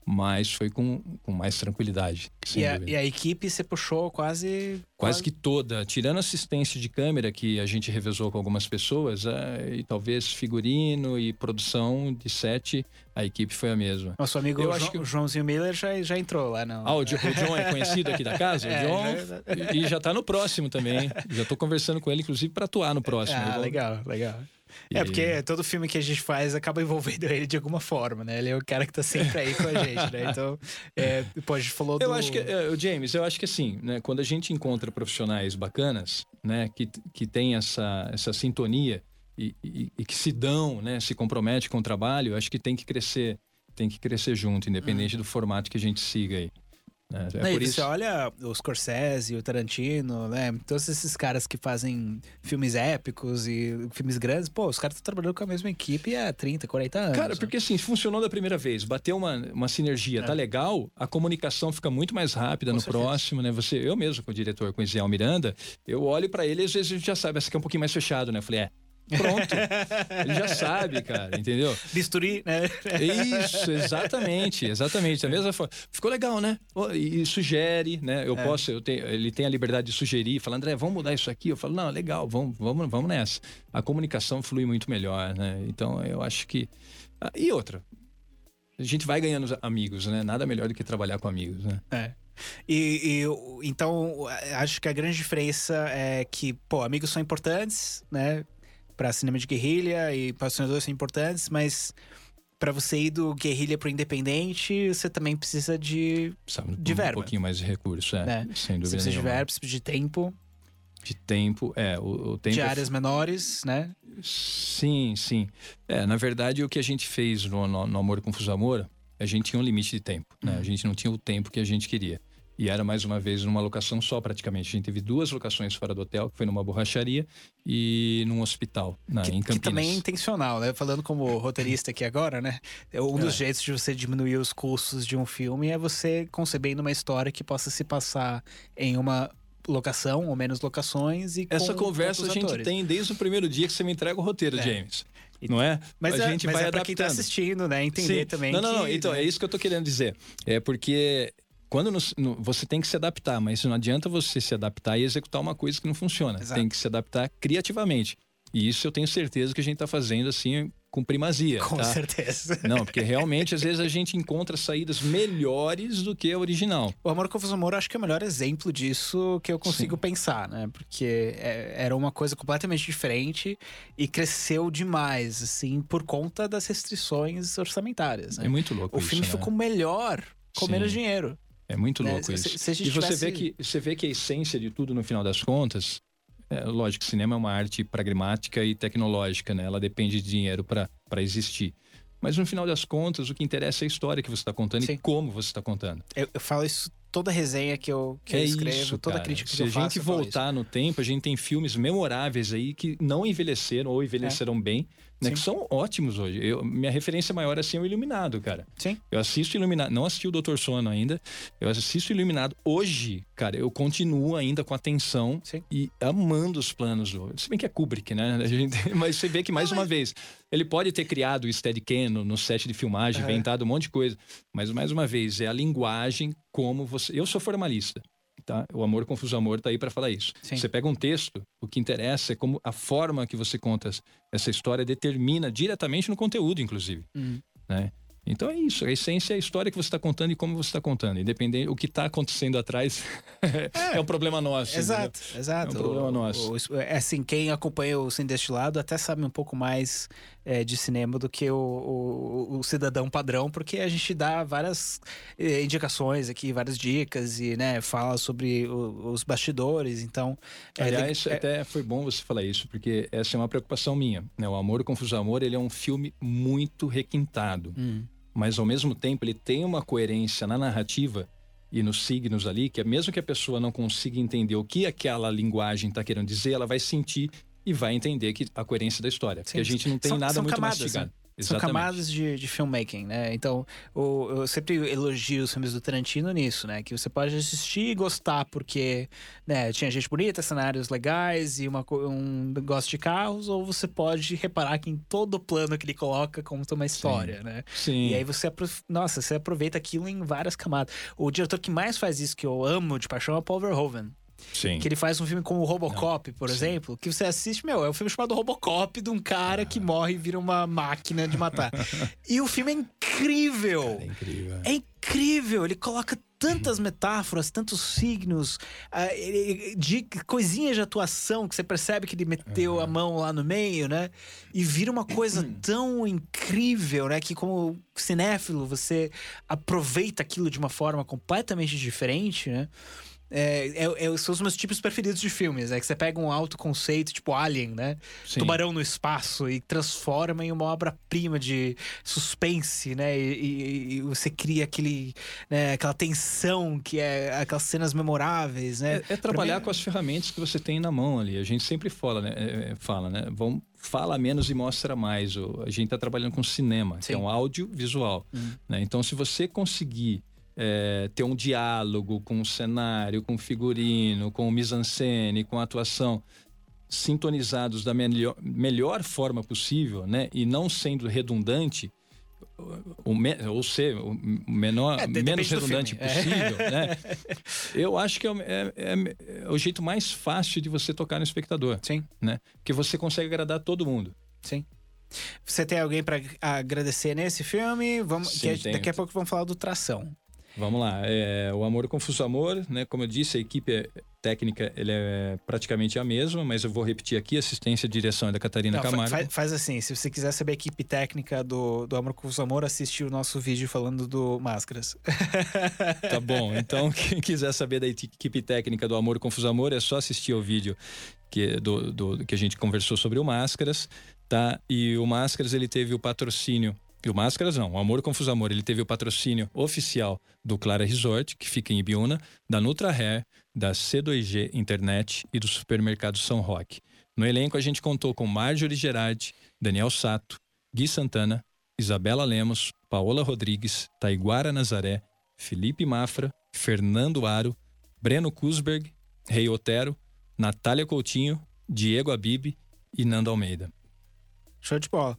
mas foi com, com mais tranquilidade. E a, e a, equipe você puxou quase, quase. Quase que toda. Tirando assistência de câmera, que a gente revezou com algumas pessoas, é, e talvez figurino e produção de set, a equipe foi a mesma. Nosso amigo Eu acho que... o Joãozinho Miller já, já entrou lá, não? Ah, o, John, o John é conhecido aqui da casa? É, o John. Já... E já tá no próximo também. Já tô conversando com ele, inclusive, para atuar no próximo. Ah, legal, legal. É, porque todo filme que a gente faz acaba envolvendo ele de alguma forma, né? Ele é o cara que tá sempre aí com a gente, né? Então, é, pô, a gente falou do... Eu acho que, é, James, eu acho que assim, né? Quando a gente encontra profissionais bacanas, né? Que, que tem essa, essa sintonia e, e, e que se dão, né? Se compromete com o trabalho, eu acho que tem que crescer, tem que crescer junto, independente hum. do formato que a gente siga aí. É, é por isso... Você olha o Scorsese, o Tarantino, né? Todos esses caras que fazem filmes épicos e filmes grandes, pô, os caras estão trabalhando com a mesma equipe há 30, 40 anos. Cara, porque assim, funcionou da primeira vez, bateu uma, uma sinergia, tá é. tá legal, a comunicação fica muito mais rápida com no certeza. próximo, né? Você, eu mesmo, com o diretor, com o Israel Miranda, eu olho para ele e às vezes a gente já sabe, essa aqui é um pouquinho mais fechado, né? Eu falei, é, Pronto. Ele já sabe, cara, entendeu? Bisturi, né? Isso, exatamente, exatamente. Da mesma forma. Ficou legal, né? E sugere, né? Eu é. posso, eu tenho, ele tem a liberdade de sugerir, falar, André, vamos mudar isso aqui. Eu falo, não, legal, vamos, vamos, vamos nessa. A comunicação flui muito melhor, né? Então, eu acho que. Ah, e outra, a gente vai ganhando amigos, né? Nada melhor do que trabalhar com amigos, né? É. E, e, então acho que a grande diferença é que, pô, amigos são importantes, né? Para cinema de guerrilha e patrocinadores são importantes, mas para você ir do guerrilha pro independente, você também precisa de, Sabe, de um verba. Um pouquinho mais de recurso, é. Né? Sem dúvida. Você precisa nenhuma. de verba, precisa de tempo. De tempo, é. O, o tempo de áreas menores, né? Sim, sim. É, na verdade, o que a gente fez no, no, no Amor Confuso Amor, a gente tinha um limite de tempo, né? Uhum. A gente não tinha o tempo que a gente queria. E era mais uma vez numa locação só, praticamente. A gente teve duas locações fora do hotel, que foi numa borracharia e num hospital, na, que, em Campinas. Que também é intencional, né? Falando como roteirista aqui agora, né? Um dos é. jeitos de você diminuir os custos de um filme é você concebendo uma história que possa se passar em uma locação ou menos locações e essa conversa a gente atores. tem desde o primeiro dia que você me entrega o roteiro, é. James. Não é? Mas a é, gente mas vai é pra quem tá assistindo, né? Entender Sim. também. Não, não, que, não. Então, né? é isso que eu tô querendo dizer. É porque quando no, no, você tem que se adaptar, mas não adianta você se adaptar e executar uma coisa que não funciona. Exato. Tem que se adaptar criativamente. E isso eu tenho certeza que a gente está fazendo assim com primazia. Com tá? certeza. Não, porque realmente às vezes a gente encontra saídas melhores do que a original. O Amor Confuso Amor acho que é o melhor exemplo disso que eu consigo Sim. pensar, né? Porque é, era uma coisa completamente diferente e cresceu demais, assim, por conta das restrições orçamentárias. Né? É muito louco. O isso, filme né? ficou melhor com Sim. menos dinheiro. É muito né? louco isso. Se, se e você vê, que, você vê que a essência de tudo, no final das contas, é, lógico, cinema é uma arte pragmática e tecnológica, né? Ela depende de dinheiro para existir. Mas no final das contas, o que interessa é a história que você está contando Sim. e como você está contando. Eu, eu, falo isso toda resenha que eu, que é eu escrevo, isso, toda crítica que Se eu faço. Se a gente voltar no tempo, a gente tem filmes memoráveis aí que não envelheceram ou envelheceram é. bem né, que são ótimos hoje. Eu, minha referência maior assim, é o Iluminado, cara. Sim. Eu assisto Iluminado, não assisti o Doutor Sono ainda, eu assisto Iluminado hoje, cara, eu continuo ainda com atenção Sim. e amando os planos do. Se bem que é Kubrick, né? Gente, mas você vê que mais não, uma mas... vez, ele pode ter criado o Steadicam no, no set de filmagem, é. inventado um monte de coisa, mas mais uma vez, é a linguagem como você. Eu sou formalista tá? O Amor Confuso Amor tá aí para falar isso. Sim. Você pega um texto, o que interessa é como a forma que você conta essa história determina diretamente no conteúdo, inclusive, uhum. né? Então é isso, a essência é a história que você está contando e como você está contando. Independente, o que está acontecendo atrás é, é, um problema nosso. Exato, entendeu? exato. É um problema nosso. O, é assim, quem acompanha o Sem Destilado até sabe um pouco mais é, de cinema do que o, o, o, cidadão padrão, porque a gente dá várias é, indicações aqui, várias dicas e né, fala sobre o, os bastidores. Então, é, aliás, é até foi bom você falar isso, porque essa é uma preocupação minha. Né? O Amor, o Confuso Amor, ele é um filme muito requintado. Hum mas ao mesmo tempo ele tem uma coerência na narrativa e nos signos ali, que mesmo que a pessoa não consiga entender o que aquela linguagem está querendo dizer, ela vai sentir e vai entender que a coerência da história. Porque Sim. a gente não tem são, nada são muito camadas, mastigado. Né? Exatamente. São camadas de, de filmmaking, né? Então, o, eu sempre elogio os filmes do Tarantino nisso, né? Que você pode assistir e gostar porque né, tinha gente bonita, cenários legais e uma, um negócio de carros, ou você pode reparar que em todo plano que ele coloca conta uma história, Sim. né? Sim. E aí você, nossa, você aproveita aquilo em várias camadas. O diretor que mais faz isso, que eu amo de paixão, é o Paul Verhoeven. Sim. Que ele faz um filme como o Robocop, Não. por Sim. exemplo, que você assiste, meu, é um filme chamado Robocop de um cara ah. que morre e vira uma máquina de matar. e o filme é incrível. Cara, é incrível. É incrível. Ele coloca tantas metáforas, tantos signos, uh, de coisinhas de atuação que você percebe que ele meteu uhum. a mão lá no meio, né? E vira uma coisa tão incrível, né? Que como cinéfilo você aproveita aquilo de uma forma completamente diferente, né? É, é, é, são os meus tipos preferidos de filmes. É que você pega um alto conceito, tipo Alien, né? Sim. Tubarão no espaço e transforma em uma obra-prima de suspense, né? E, e, e você cria aquele, né? aquela tensão que é aquelas cenas memoráveis, né? É, é trabalhar mim... com as ferramentas que você tem na mão ali. A gente sempre fala, né? É, é, fala, né? Vamos fala menos e mostra mais. A gente está trabalhando com cinema, Sim. que é um áudio visual. Hum. Né? Então, se você conseguir é, ter um diálogo com o cenário, com o figurino, com o mise-en-scène, com a atuação sintonizados da melhor, melhor forma possível, né? E não sendo redundante, o me, ou ser o menor, é, menos redundante é. possível, é. né? Eu acho que é, é, é, é, o jeito mais fácil de você tocar no espectador. Sim. Né? Porque você consegue agradar todo mundo. Sim. Você tem alguém para agradecer nesse filme? Vamos, Sim, daqui a pouco vamos falar do Tração. Vamos lá. É, o Amor Confuso Amor, né? Como eu disse, a equipe técnica ele é praticamente a mesma, mas eu vou repetir aqui: assistência e direção é da Catarina Não, Camargo. Faz, faz, assim: se você quiser saber a equipe técnica do, do Amor Confuso Amor, assiste o nosso vídeo falando do Máscaras. tá bom. Então, quem quiser saber da equipe técnica do Amor Confuso Amor, é só assistir o vídeo que, do, do, que a gente conversou sobre o Máscaras, tá? E o Máscaras ele teve o patrocínio e o Máscaras não, o Amor Confuso Amor, ele teve o patrocínio oficial do Clara Resort, que fica em Ibiúna, da Nutra Hair, da C2G Internet e do supermercado São Roque. No elenco a gente contou com Marjorie Gerardi, Daniel Sato, Gui Santana, Isabela Lemos, Paola Rodrigues, Taiguara Nazaré, Felipe Mafra, Fernando Aro, Breno Kusberg, Rei Otero, Natália Coutinho, Diego Abib e Nando Almeida. Show de bola.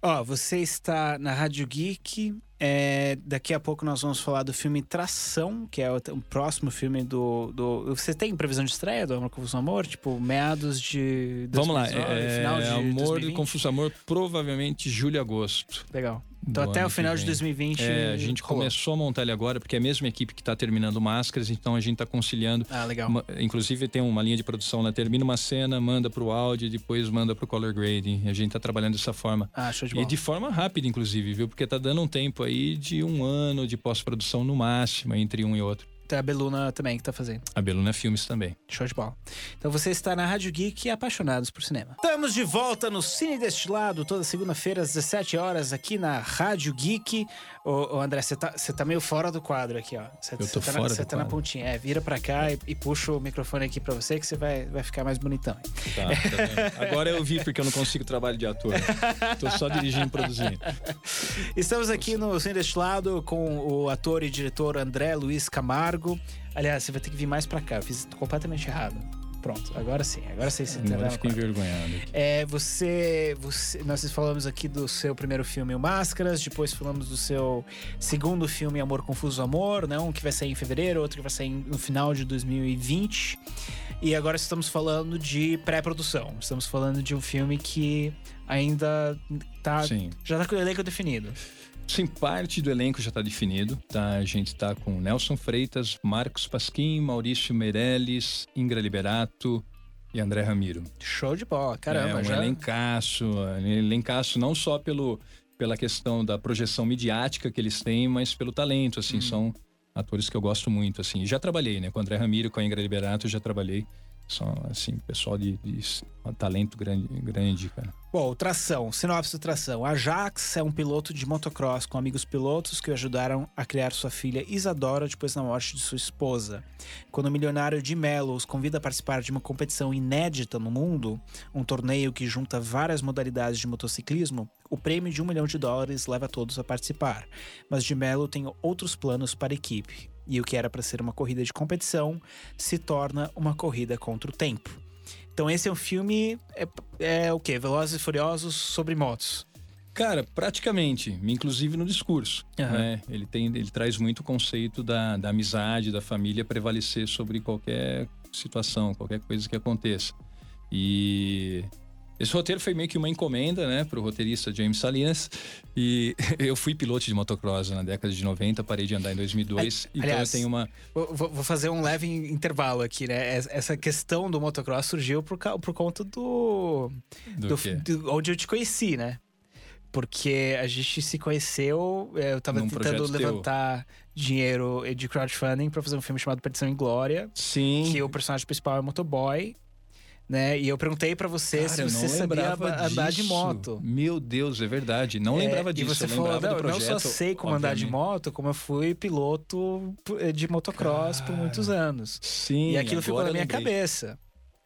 Ó, você está na Rádio Geek. É, daqui a pouco nós vamos falar do filme Tração, que é o, o próximo filme do, do, Você tem previsão de estreia do Amor Confuso Amor? Tipo, meados de. Vamos lá, é, final de Amor 2020? Confuso Amor, provavelmente julho e agosto. Legal. Então até o final de 2020. É, a gente rolou. começou a montar ele agora, porque é a mesma equipe que está terminando máscaras, então a gente está conciliando. Ah, legal. Uma, inclusive tem uma linha de produção, né? Termina uma cena, manda para o áudio, depois manda para o color grading. A gente está trabalhando dessa forma. Ah, show de bola. E de forma rápida, inclusive, viu? Porque tá dando um tempo aí de um ano de pós-produção no máximo, entre um e outro. Tem a Beluna também que tá fazendo. A Beluna Filmes também. Show de bola. Então você está na Rádio Geek e apaixonados por cinema. Estamos de volta no Cine Destilado, toda segunda-feira às 17 horas aqui na Rádio Geek. Ô, ô André, você tá, tá meio fora do quadro aqui, ó. Cê, Eu tô tá fora Você tá quadro. na pontinha. É, vira pra cá e, e, puxa o microfone aqui pra você que você vai, vai ficar mais bonitão. Tá, tá Agora eu vi porque eu não consigo trabalho de ator. Tô só dirigindo e produzindo. Estamos aqui no Cine Destilado com o ator e diretor André Luiz Camargo. Aliás, você vai ter que vir mais pra cá. Eu fiz completamente errado. Pronto, agora sim, agora você se Agora fiquei envergonhado. É, você, você. Nós falamos aqui do seu primeiro filme, O Máscaras, depois falamos do seu segundo filme, Amor Confuso Amor, né? Um que vai sair em fevereiro, outro que vai sair no final de 2020. E agora estamos falando de pré-produção. Estamos falando de um filme que ainda tá. Sim. Já tá com o elenco definido. Sim, parte do elenco já está definido, tá? A gente está com Nelson Freitas, Marcos Pasquim, Maurício Meirelles, Ingra Liberato e André Ramiro. Show de bola, caramba. É um já... elencaço, elencaço não só pelo, pela questão da projeção midiática que eles têm, mas pelo talento, assim, hum. são atores que eu gosto muito, assim. Já trabalhei, né? Com o André Ramiro, com a Ingra Liberato, já trabalhei. São, assim, pessoal de, de talento grande, grande, cara. Bom, Tração, sinopse do Tração. Ajax é um piloto de motocross com amigos pilotos que o ajudaram a criar sua filha Isadora depois da morte de sua esposa. Quando o milionário de Mello os convida a participar de uma competição inédita no mundo, um torneio que junta várias modalidades de motociclismo, o prêmio de um milhão de dólares leva todos a participar. Mas de Mello tem outros planos para a equipe e o que era para ser uma corrida de competição se torna uma corrida contra o tempo. Então esse é um filme é, é o quê? Velozes e Furiosos sobre motos. Cara, praticamente, inclusive no discurso. Uhum. Né? Ele, tem, ele traz muito o conceito da, da amizade, da família prevalecer sobre qualquer situação, qualquer coisa que aconteça. E esse roteiro foi meio que uma encomenda, né, pro roteirista James Salinas. E eu fui piloto de motocross na década de 90, parei de andar em 2002. então eu tenho uma. Vou, vou, fazer um leve intervalo aqui, né? Essa questão do motocross surgiu por, por conta do. Do, do, do onde eu te conheci, né? Porque a gente se conheceu, é, eu tava Num tentando levantar teu. dinheiro de crowdfunding para fazer um filme chamado Perdição em Glória. Sim. Que o personagem principal é motoboy né? E eu perguntei para você Cara, se você sabia andar de moto. Meu Deus, é verdade. Não é, lembrava disso. E você eu falou, não, projeto, não só sei como obviamente. andar de moto, como eu fui piloto eh, de motocross Cara, por muitos anos. Sim. E aquilo ficou na minha lembrei. cabeça.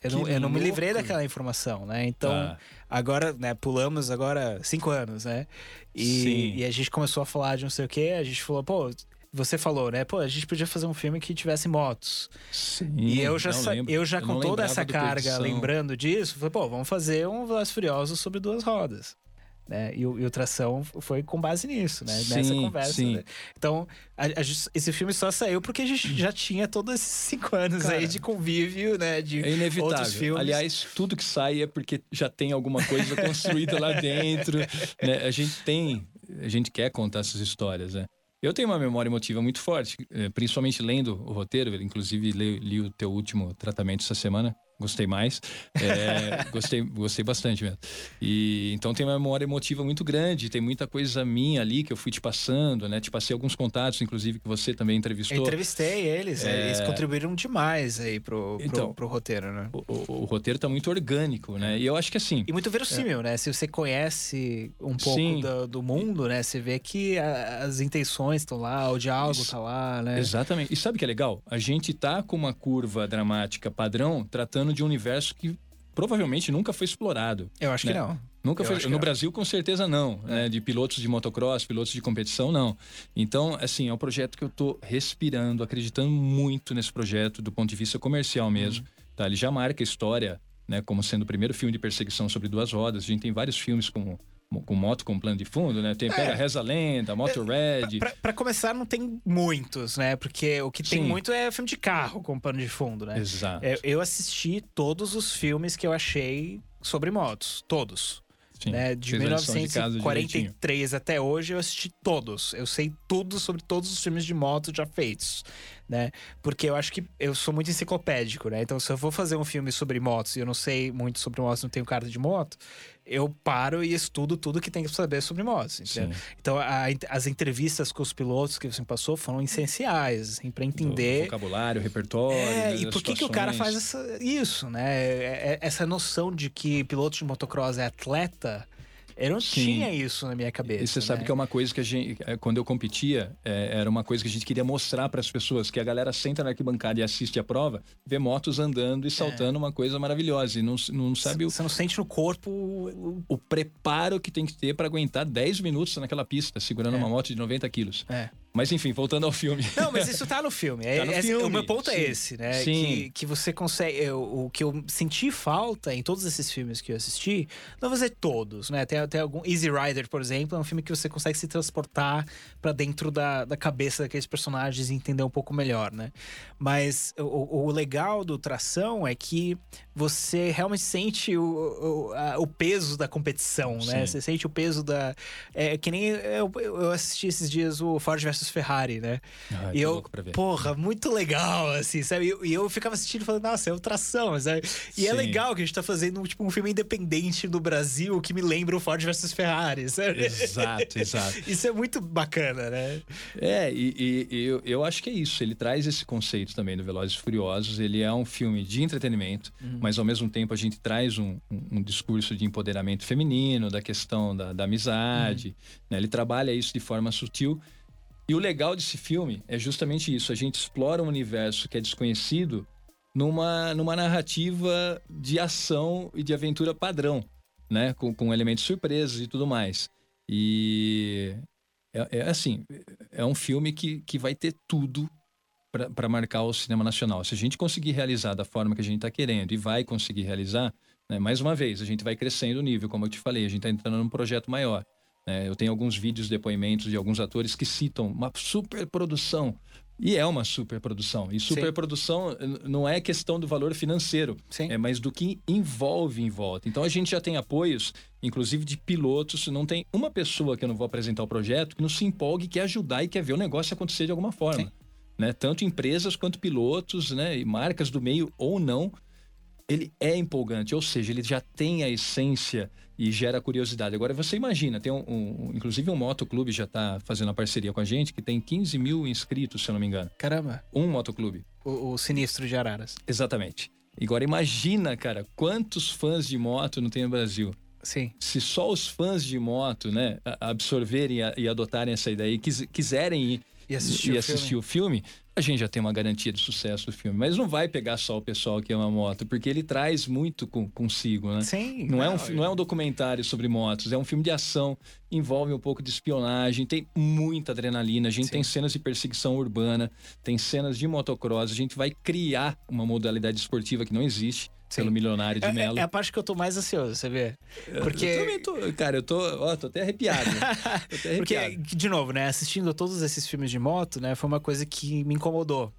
Eu não, eu não, me livrei daquela informação, né? Então, tá. agora, né, pulamos agora cinco anos, né? E, e, a gente começou a falar de não sei o quê, a gente falou, pô, você falou, né? Pô, a gente podia fazer um filme que tivesse motos. Sim. E eu já, eu já eu com toda essa carga, lembrando disso, falei, pô, vamos fazer um Velozes Furiosos sobre duas rodas. Né? E, o, e o Tração foi com base nisso, né? Sim, Nessa conversa. Sim. Né? Então, a, a, esse filme só saiu porque a gente já tinha todos esses cinco anos Cara, aí de convívio, né? De é inevitável. outros filmes. Aliás, tudo que sai é porque já tem alguma coisa construída lá dentro. Né? A gente tem, a gente quer contar essas histórias, né? Eu tenho uma memória emotiva muito forte, eh, principalmente lendo o roteiro. Inclusive, li, li o teu último tratamento essa semana gostei mais. É, gostei, gostei bastante mesmo. E então tem uma memória emotiva muito grande, tem muita coisa minha ali que eu fui te passando, né? Te passei alguns contatos, inclusive, que você também entrevistou. Eu entrevistei eles, é... eles contribuíram demais aí pro, pro, então, pro roteiro, né? O, o, o, roteiro tá muito orgânico, né? E eu acho que assim. E muito verossímil, é... né? Se você conhece um pouco do, do, mundo, né? Você vê que a, as intenções estão lá, o diálogo Isso, tá lá, né? Exatamente. E sabe o que é legal? A gente tá com uma curva dramática padrão tratando de um universo que provavelmente nunca foi explorado. Eu acho né? que não. Nunca foi. No não. Brasil, com certeza, não. É. Né? De pilotos de motocross, pilotos de competição, não. Então, assim, é um projeto que eu tô respirando, acreditando muito nesse projeto, do ponto de vista comercial mesmo. Uhum. Tá? Ele já marca a história, né? Como sendo o primeiro filme de perseguição sobre duas rodas. A gente tem vários filmes como com moto com plano de fundo, né? Tem Pega é. Reza Lenda, Moto é, Red. Pra, pra, começar, não tem muitos, né? Porque o que tem Sim. muito é filme de carro com plano de fundo, né? Exato. É, eu assisti todos os filmes que eu achei sobre motos. Todos. Sim. Né? De 1943 de até hoje, eu assisti todos. Eu sei tudo sobre todos os filmes de moto já feitos né? Porque eu acho que eu sou muito enciclopédico, né? Então, se eu vou fazer um filme sobre motos e eu não sei muito sobre motos, não tenho carta de moto, eu paro e estudo tudo que tem que saber sobre motos? Então, a, as entrevistas com os pilotos que você passou foram essenciais, assim, para entender... O vocabulário, repertório... É, e por que, que o cara faz essa, isso, né? É, é, essa noção de que piloto de motocross é atleta eu não Sim. tinha isso na minha cabeça. E você né? sabe que é uma coisa que a gente, é, quando eu competia, é, era uma coisa que a gente queria mostrar para as pessoas, que a galera senta na arquibancada e assiste a prova, vê motos andando e é. saltando, é. uma coisa maravilhosa. E não, não sabe Você não sente no corpo o, o preparo que tem que ter para aguentar 10 minutos naquela pista, segurando é. uma moto de 90 quilos. É. Mas enfim, voltando ao filme. Não, mas isso tá no filme. É, tá no é, filme. O meu ponto é Sim. é esse, né? Sim. Que, que você consegue. Eu, o que eu senti falta em todos esses filmes que eu assisti, não vou dizer todos, né? Tem até algum. Easy Rider, por exemplo, é um filme que você consegue se transportar para dentro da, da cabeça daqueles personagens e entender um pouco melhor, né? Mas o, o legal do Tração é que você realmente sente o, o, a, o peso da competição, né? Você sente o peso da. É que nem eu, eu assisti esses dias o Ford vs versus Ferrari, né? Ai, e tô eu, porra, muito legal, assim, sabe? E eu, eu ficava assistindo e falando, nossa, é ultração, sabe? E é Sim. legal que a gente tá fazendo tipo, um filme independente do Brasil que me lembra o Ford versus Ferrari, sabe? Exato, exato. Isso é muito bacana, né? É, e, e- eu, eu acho que é isso. Ele traz esse conceito também do Velozes e Furiosos. Ele é um filme de entretenimento, mas ao mesmo tempo a gente traz um, um- um discurso de empoderamento feminino, da questão da, da amizade. né? Ele trabalha isso de forma sutil. E o legal desse filme é justamente isso. A gente explora um universo que é desconhecido numa, numa narrativa de ação e de aventura padrão, né? Com, com elementos surpresos e tudo mais. E é, é assim, é um filme que, que vai ter tudo para marcar o cinema nacional. Se a gente conseguir realizar da forma que a gente está querendo e vai conseguir realizar, né, mais uma vez, a gente vai crescendo o nível, como eu te falei, a gente está entrando num projeto maior. Né? eu tenho alguns vídeos, depoimentos de alguns atores que citam uma super produção. E é uma super produção. E super produção não é questão do valor financeiro, Sim. é mais do que envolve em volta. Então a gente já tem apoios, inclusive de pilotos. Não tem uma pessoa que eu não vou apresentar o projeto que não se empolgue, quer ajudar e quer ver o negócio acontecer de alguma forma. Sim. Né? Tanto empresas quanto pilotos, né? E marcas do meio ou não. Ele é empolgante, ou seja, ele já tem a essência e gera curiosidade. Agora você imagina, tem um, um- inclusive um motoclube já está fazendo uma parceria com a gente que tem 15 mil inscritos, se eu não me engano. Caramba, Um motoclube. o, o sinistro de Araras. Exatamente. Agora imagina, cara, quantos fãs de moto não tem no Brasil. Sim. Se só os fãs de moto, né, a- absorverem e a- adotarem essa ideia e quis- quiserem ir E assistir e o assistir filme. o filme, a gente já tem uma garantia de sucesso do filme. Mas não vai pegar só o pessoal que ama moto, porque ele traz muito com- consigo, né? Sim. Não, é um, fi- não é um documentário sobre motos, é um filme de ação, envolve um pouco de espionagem, tem muita adrenalina, a gente Sim. tem cenas de perseguição urbana, tem cenas de motocross, a gente vai criar uma modalidade esportiva que não existe Sim. pelo milionário de É, Mello. é a parte que eu tô mais ansioso, você vê? Porque. Eu também tô, cara, eu tô, ó, tô até arrepiado. tô até Porque, arrepiado. de novo, né, assistindo a todos esses filmes de moto, né, foi uma coisa que me incomodou,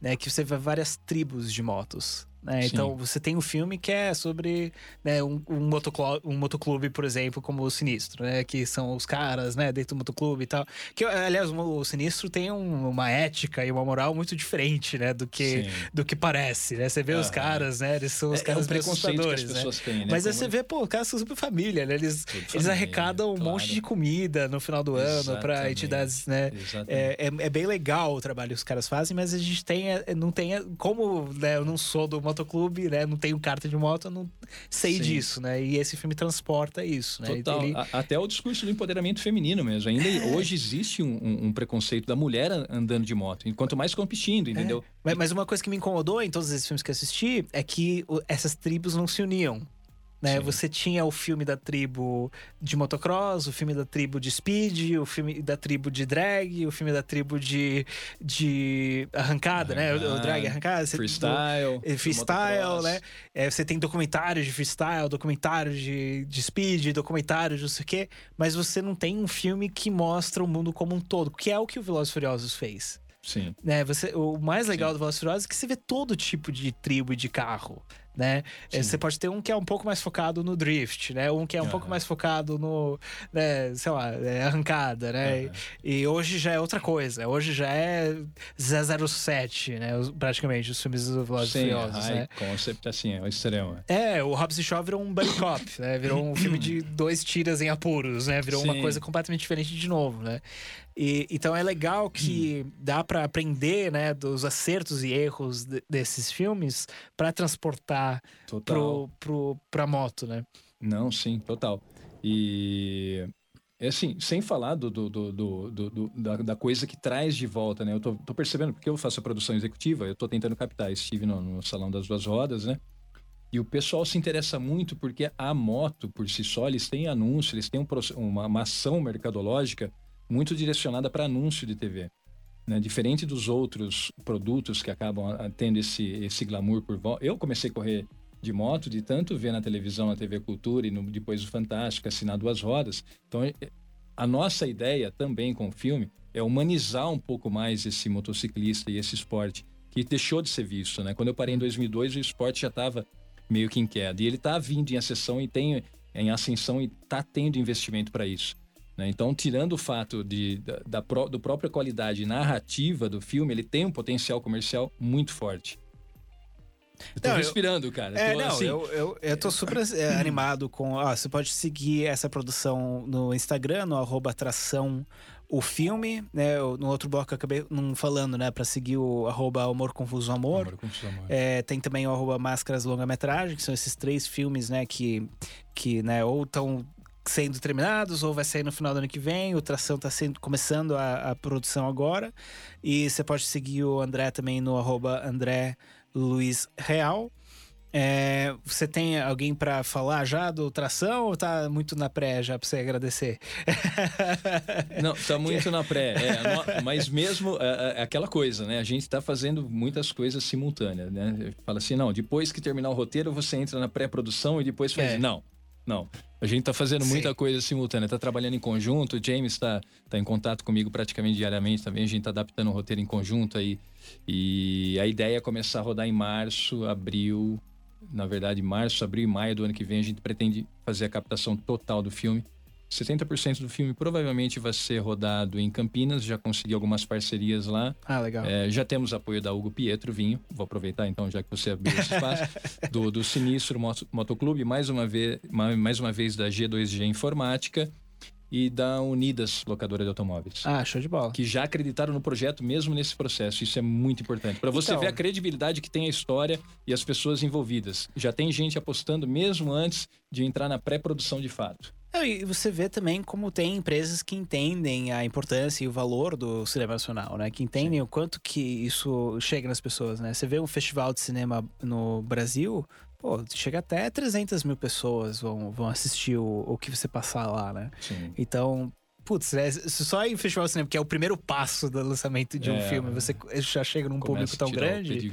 né, que você vê várias tribos de motos. Né? Então você tem um filme que é sobre né, um, um, motoclube, um motoclube, por exemplo, como o Sinistro, né? Que são os caras, né, dentro do motoclube e tal. Que, aliás, o, Sinistro tem um- uma ética e uma moral muito diferente, né? Do que, Sim. do que parece, né? Você vê os caras, né? Eles são os É- é caras um assustadores, né? têm, né? Mas aí Como- você vê, pô, os caras são super família, né? Eles, Tudo eles família, arrecadam um claro. monte de comida no final do ano para entidades, né? É, é, é bem legal o trabalho que os caras fazem, mas a gente tem, é, não tem, é, como né, eu não sou do motoclube, né? Não tenho carta de moto, não sei Sim. disso, né? E esse filme transporta isso, né? Total. Ele- A- Até o discurso do empoderamento feminino mesmo. Ainda hoje existe um, um- um preconceito da mulher an- andando de moto. E quanto mais competindo, entendeu? Mas, mas uma coisa que me incomodou em todos esses filmes que assisti é que essas tribos não se uniam. Né? Sim. Você tinha o filme da tribo de motocross, o filme da tribo de speed, o filme da tribo de drag, o filme da tribo de, de arrancada, né? O, o drag arrancada. Freestyle. do- eh, freestyle, motocross. né? É, você tem documentários de freestyle, documentários de, de speed, documentários de não sei o quê, mas você não tem um filme que mostra o mundo como um todo, que é o que o Velozes Furiosos fez Sim. né? Você, o mais legal Sim. do Velozes Furiosos é que você vê todo tipo de tribo e de carro, né? É, Sim. Você pode ter um que é um pouco mais focado no drift, né? Um que é um pouco Aham. mais focado no, né, sei lá, é, arrancada, né? Aham. E hoje já é outra coisa. Hoje já é 007, né? Praticamente, os filmes do Velozes Sim, Furiosos, né? concept assim, é o extremo. É, o Hobbs e Shaw virou um buddy cop, né? Virou um filme de dois tiras em apuros, né? Virou uma Sim. coisa completamente diferente de novo, né? E, então é legal que dá pra aprender, né, dos acertos e erros de- desses filmes pra transportar Total. pro, pro, pra moto, né? Não, sim, total. E é assim, sem falar do, do- do- do- do- do- da, da coisa que traz de volta, né? Eu tô, tô percebendo, porque eu faço a produção executiva, eu tô tentando captar. Estive no, no Salão das Duas Rodas, né? E o pessoal se interessa muito porque a moto, por si só, eles têm anúncio, eles têm um uma, uma ação mercadológica muito direcionada para anúncio de TV. Né? Diferente dos outros produtos que acabam ah, tendo esse, esse glamour por volta. Eu comecei a correr de moto, de tanto ver na televisão, na TV Cultura e no, depois o Fantástico, assinar duas rodas. Então, a nossa ideia também com o filme é humanizar um pouco mais esse motociclista e esse esporte que deixou de ser visto, né? Quando eu parei em 2002, o esporte já estava meio que em queda. E ele está vindo em ascensão e tem em ascensão e está tendo investimento para isso. Né? Então, tirando o fato de, da, da, pro, do própria qualidade narrativa do filme, ele tem um potencial comercial muito forte. Eu tô não, respirando, eu, cara. É, tô, não, assim... eu, eu, eu tô super é, animado com. Ó, você pode seguir essa produção no Instagram, no arroba atração o filme, né? No outro bloco eu acabei não falando, né? Pra seguir o arroba Amor Confuso Amor. Amor, Confuso Amor. É, tem também o arroba Máscaras Longa-Metragem, que são esses três filmes, né? Que, que né, ou estão sendo terminados ou vai sair no final do ano que vem. O Tração tá sendo, começando a, a produção agora. E você pode seguir o André também no arroba André Luiz Real. É, você tem alguém para falar já do tração ou tá muito na pré já para você agradecer? Não, tá muito na pré. É, mas mesmo é, é, aquela coisa, né? A gente está fazendo muitas coisas simultâneas, né? Fala assim, não, depois que terminar o roteiro, você entra na pré-produção e depois faz. É. Não, não. A gente está fazendo Sim. muita coisa simultânea, está trabalhando em conjunto. O James está tá em contato comigo praticamente diariamente também. A gente está adaptando o roteiro em conjunto aí. E a ideia é começar a rodar em março, abril, na verdade, março, abril e maio do ano que vem, a gente pretende fazer a captação total do filme. 70% do filme provavelmente vai ser rodado em Campinas, já consegui algumas parcerias lá. Ah, legal. É, já temos apoio da Hugo Pietro Vinho, vou aproveitar então, já que você abriu esse espaço, do, do Sinistro Motoclube, mais uma, vez, mais uma vez da G2G Informática e da Unidas Locadora de Automóveis. Ah, show de bola. Que já acreditaram no projeto mesmo nesse processo. Isso é muito importante. Para você então... ver a credibilidade que tem a história e as pessoas envolvidas. Já tem gente apostando mesmo antes de entrar na pré-produção de fato. E você vê também como tem empresas que entendem a importância e o valor do cinema nacional, né? Que entendem Sim. o quanto que isso chega nas pessoas, né? Você vê um festival de cinema no Brasil, pô, chega até 300 mil pessoas vão, vão assistir o, o que você passar lá, né? Sim. Então, putz, é, só em festival de cinema, que é o primeiro passo do lançamento de um é, filme, você já chega num público tão grande,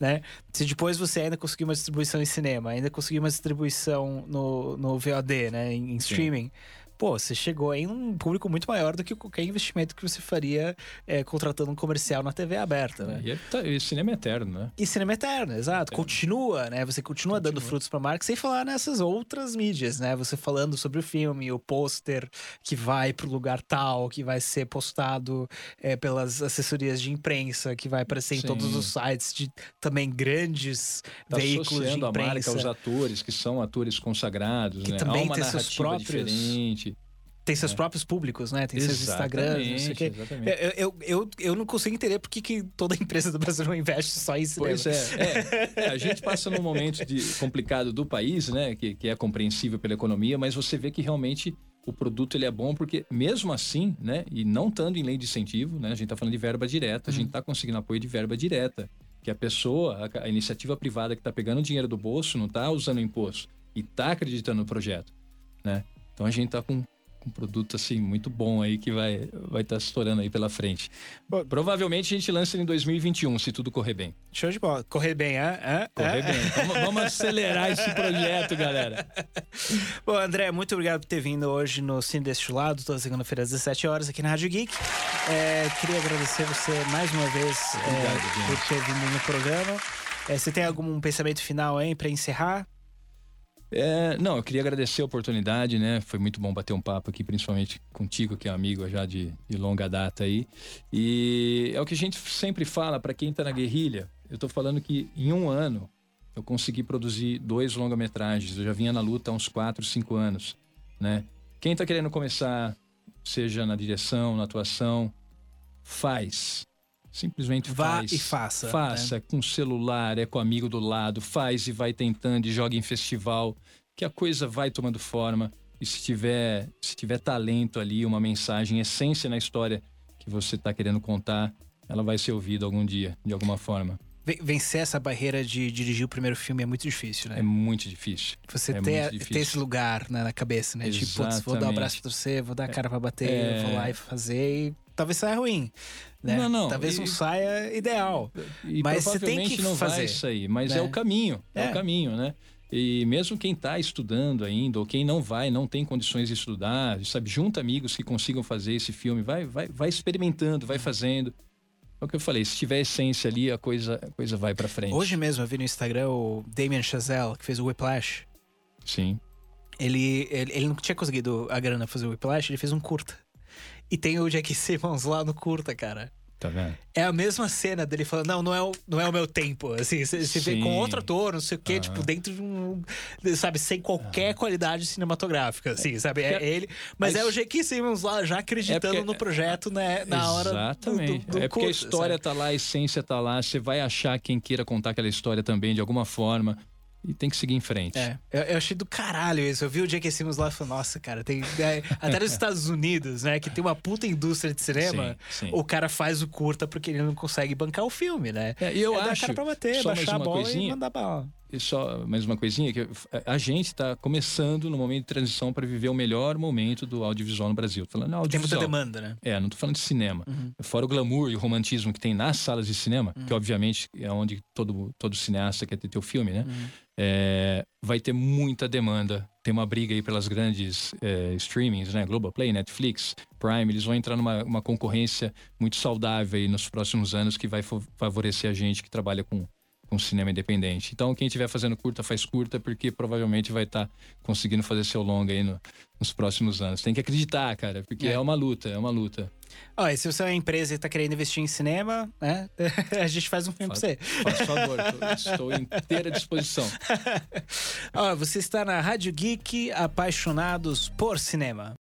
né? Se depois você ainda conseguir uma distribuição em cinema, ainda conseguir uma distribuição no, no VOD, né, em, em streaming, pô, você chegou em um público muito maior do que qualquer investimento que você faria é, contratando um comercial na TV aberta, né? E, é, tá, e cinema é eterno, né? E cinema é eterno, exato. Continua, né? Você continua, continua. dando frutos para a marca, sem falar nessas outras mídias, né? Você falando sobre o filme, o pôster que vai pro lugar tal, que vai ser postado é, pelas assessorias de imprensa, que vai aparecer Sim. em todos os sites de também grandes tá veículos de imprensa. a marca aos atores, que são atores consagrados, que né? também tem seus próprios diferente tem seus é. próprios públicos, né? Tem exatamente, seus Instagrams, não sei o quê. Eu, eu, eu, eu, não consigo entender por que, que toda empresa do Brasil não investe só em cinema. Pois é, é, A gente passa num momento de, complicado do país, né? Que, que é compreensível pela economia, mas você vê que realmente o produto ele é bom porque mesmo assim, né? E não estando em lei de incentivo, né? A gente está falando de verba direta, a gente está uhum. conseguindo apoio de verba direta. Que a pessoa, a, a iniciativa privada que está pegando dinheiro do bolso, não está usando imposto e está acreditando no projeto, né? Então a gente está com um produto assim muito bom aí que vai vai estar tá estourando aí pela frente. Bom, Provavelmente a gente lança em 2021, se tudo correr bem. Show de bola. Correr bem, é? Correr bem. Vamos, vamos, acelerar esse projeto, galera. Bom, André, muito obrigado por ter vindo hoje no Cine deste lado, toda segunda-feira às 17 horas aqui na Rádio Geek. É, queria agradecer você mais uma vez obrigado, é, por ter vindo no programa. É, você tem algum pensamento final aí para encerrar? É, não, eu queria agradecer a oportunidade, né? Foi muito bom bater um papo aqui, principalmente contigo, que é amigo já de, de longa data aí. E é o que a gente sempre fala para quem tá na guerrilha. Eu tô falando que em um ano eu consegui produzir dois longa-metragens. Eu já vinha na luta há uns quatro, cinco anos, né? Quem tá querendo começar, seja na direção, na atuação, faz. Simplesmente Vá faz. e faça. Faça, né? com celular, é com amigo do lado, faz e vai tentando e joga em festival, que a coisa vai tomando forma. E se tiver, se tiver talento ali, uma mensagem, essência na história que você está querendo contar, ela vai ser ouvida algum dia, de alguma forma. Vencer essa barreira de dirigir o primeiro filme é muito difícil, né? É muito difícil. Você é ter, difícil. ter esse lugar né, na cabeça, né? Exatamente. Tipo, putz, vou dar o braço pra você, vou dar a cara pra bater, é... vou lá e fazer e talvez saia ruim. Né? Não, não. Talvez e, não saia ideal. E mas você tem que não fazer. vai sair, mas né? é o caminho. É. é o caminho, né? E mesmo quem está estudando ainda, ou quem não vai, não tem condições de estudar, sabe, junta amigos que consigam fazer esse filme, vai, vai, vai experimentando, vai fazendo. É o que eu falei, se tiver essência ali, a coisa, a coisa vai para frente. Hoje mesmo eu vi no Instagram o Damien Chazelle, que fez o Whiplash. Sim. Ele, ele, ele não tinha conseguido a grana fazer o Whiplash, ele fez um curta. E tem o Jack Simmons lá no curta, cara. Tá vendo? É a mesma cena dele falando, não, não é o, não é o meu tempo. Assim, você vê com outro ator, não sei o quê, Aham. tipo, dentro de um. Sabe, sem qualquer qualidade cinematográfica, assim, sabe? É ele. Mas mas- é o J.K. Simmons lá já acreditando É porque- no projeto, né? Na hora. do- Exatamente. Do, do é porque a história sabe? tá lá, a essência tá lá. Você vai achar quem queira contar aquela história também, de alguma forma. E tem que seguir em frente. É, eu, eu achei do caralho isso. Eu vi o J.K. Simmons lá e falei, nossa, cara, tem. é, até nos Estados Unidos, né? Que tem uma puta indústria de cinema, Sim, sim. o cara faz o curta porque ele não consegue bancar o filme, né? É, e eu é dar acho, cara pra bater, baixar a bola e coisinha, mandar bala. E só mais uma coisinha, que a gente está começando no momento de transição para viver o melhor momento do audiovisual no Brasil. Tô falando Tem muita audiovisual. demanda, né? É, não tô falando de cinema. Uhum. Fora o glamour e o romantismo que tem nas salas de cinema, que obviamente é onde todo, todo cineasta quer ter teu filme, né? Uhum. É, vai ter muita demanda. Tem uma briga aí pelas grandes é, streamings, né? Globoplay, Netflix, Prime. Eles vão entrar numa uma concorrência muito saudável aí nos próximos anos que vai fa- favorecer a gente que trabalha com, com cinema independente. Então, quem estiver fazendo curta, faz curta, porque provavelmente vai estar conseguindo fazer seu longa aí no- nos próximos anos. Tem que acreditar, cara, porque É. é, uma luta, é uma luta. Ó, e se você é uma empresa e tá querendo investir em cinema, né? a gente faz um filme pra você. Faz favor, estou inteira disposição. Ó, você está na Rádio Geek, apaixonados por cinema.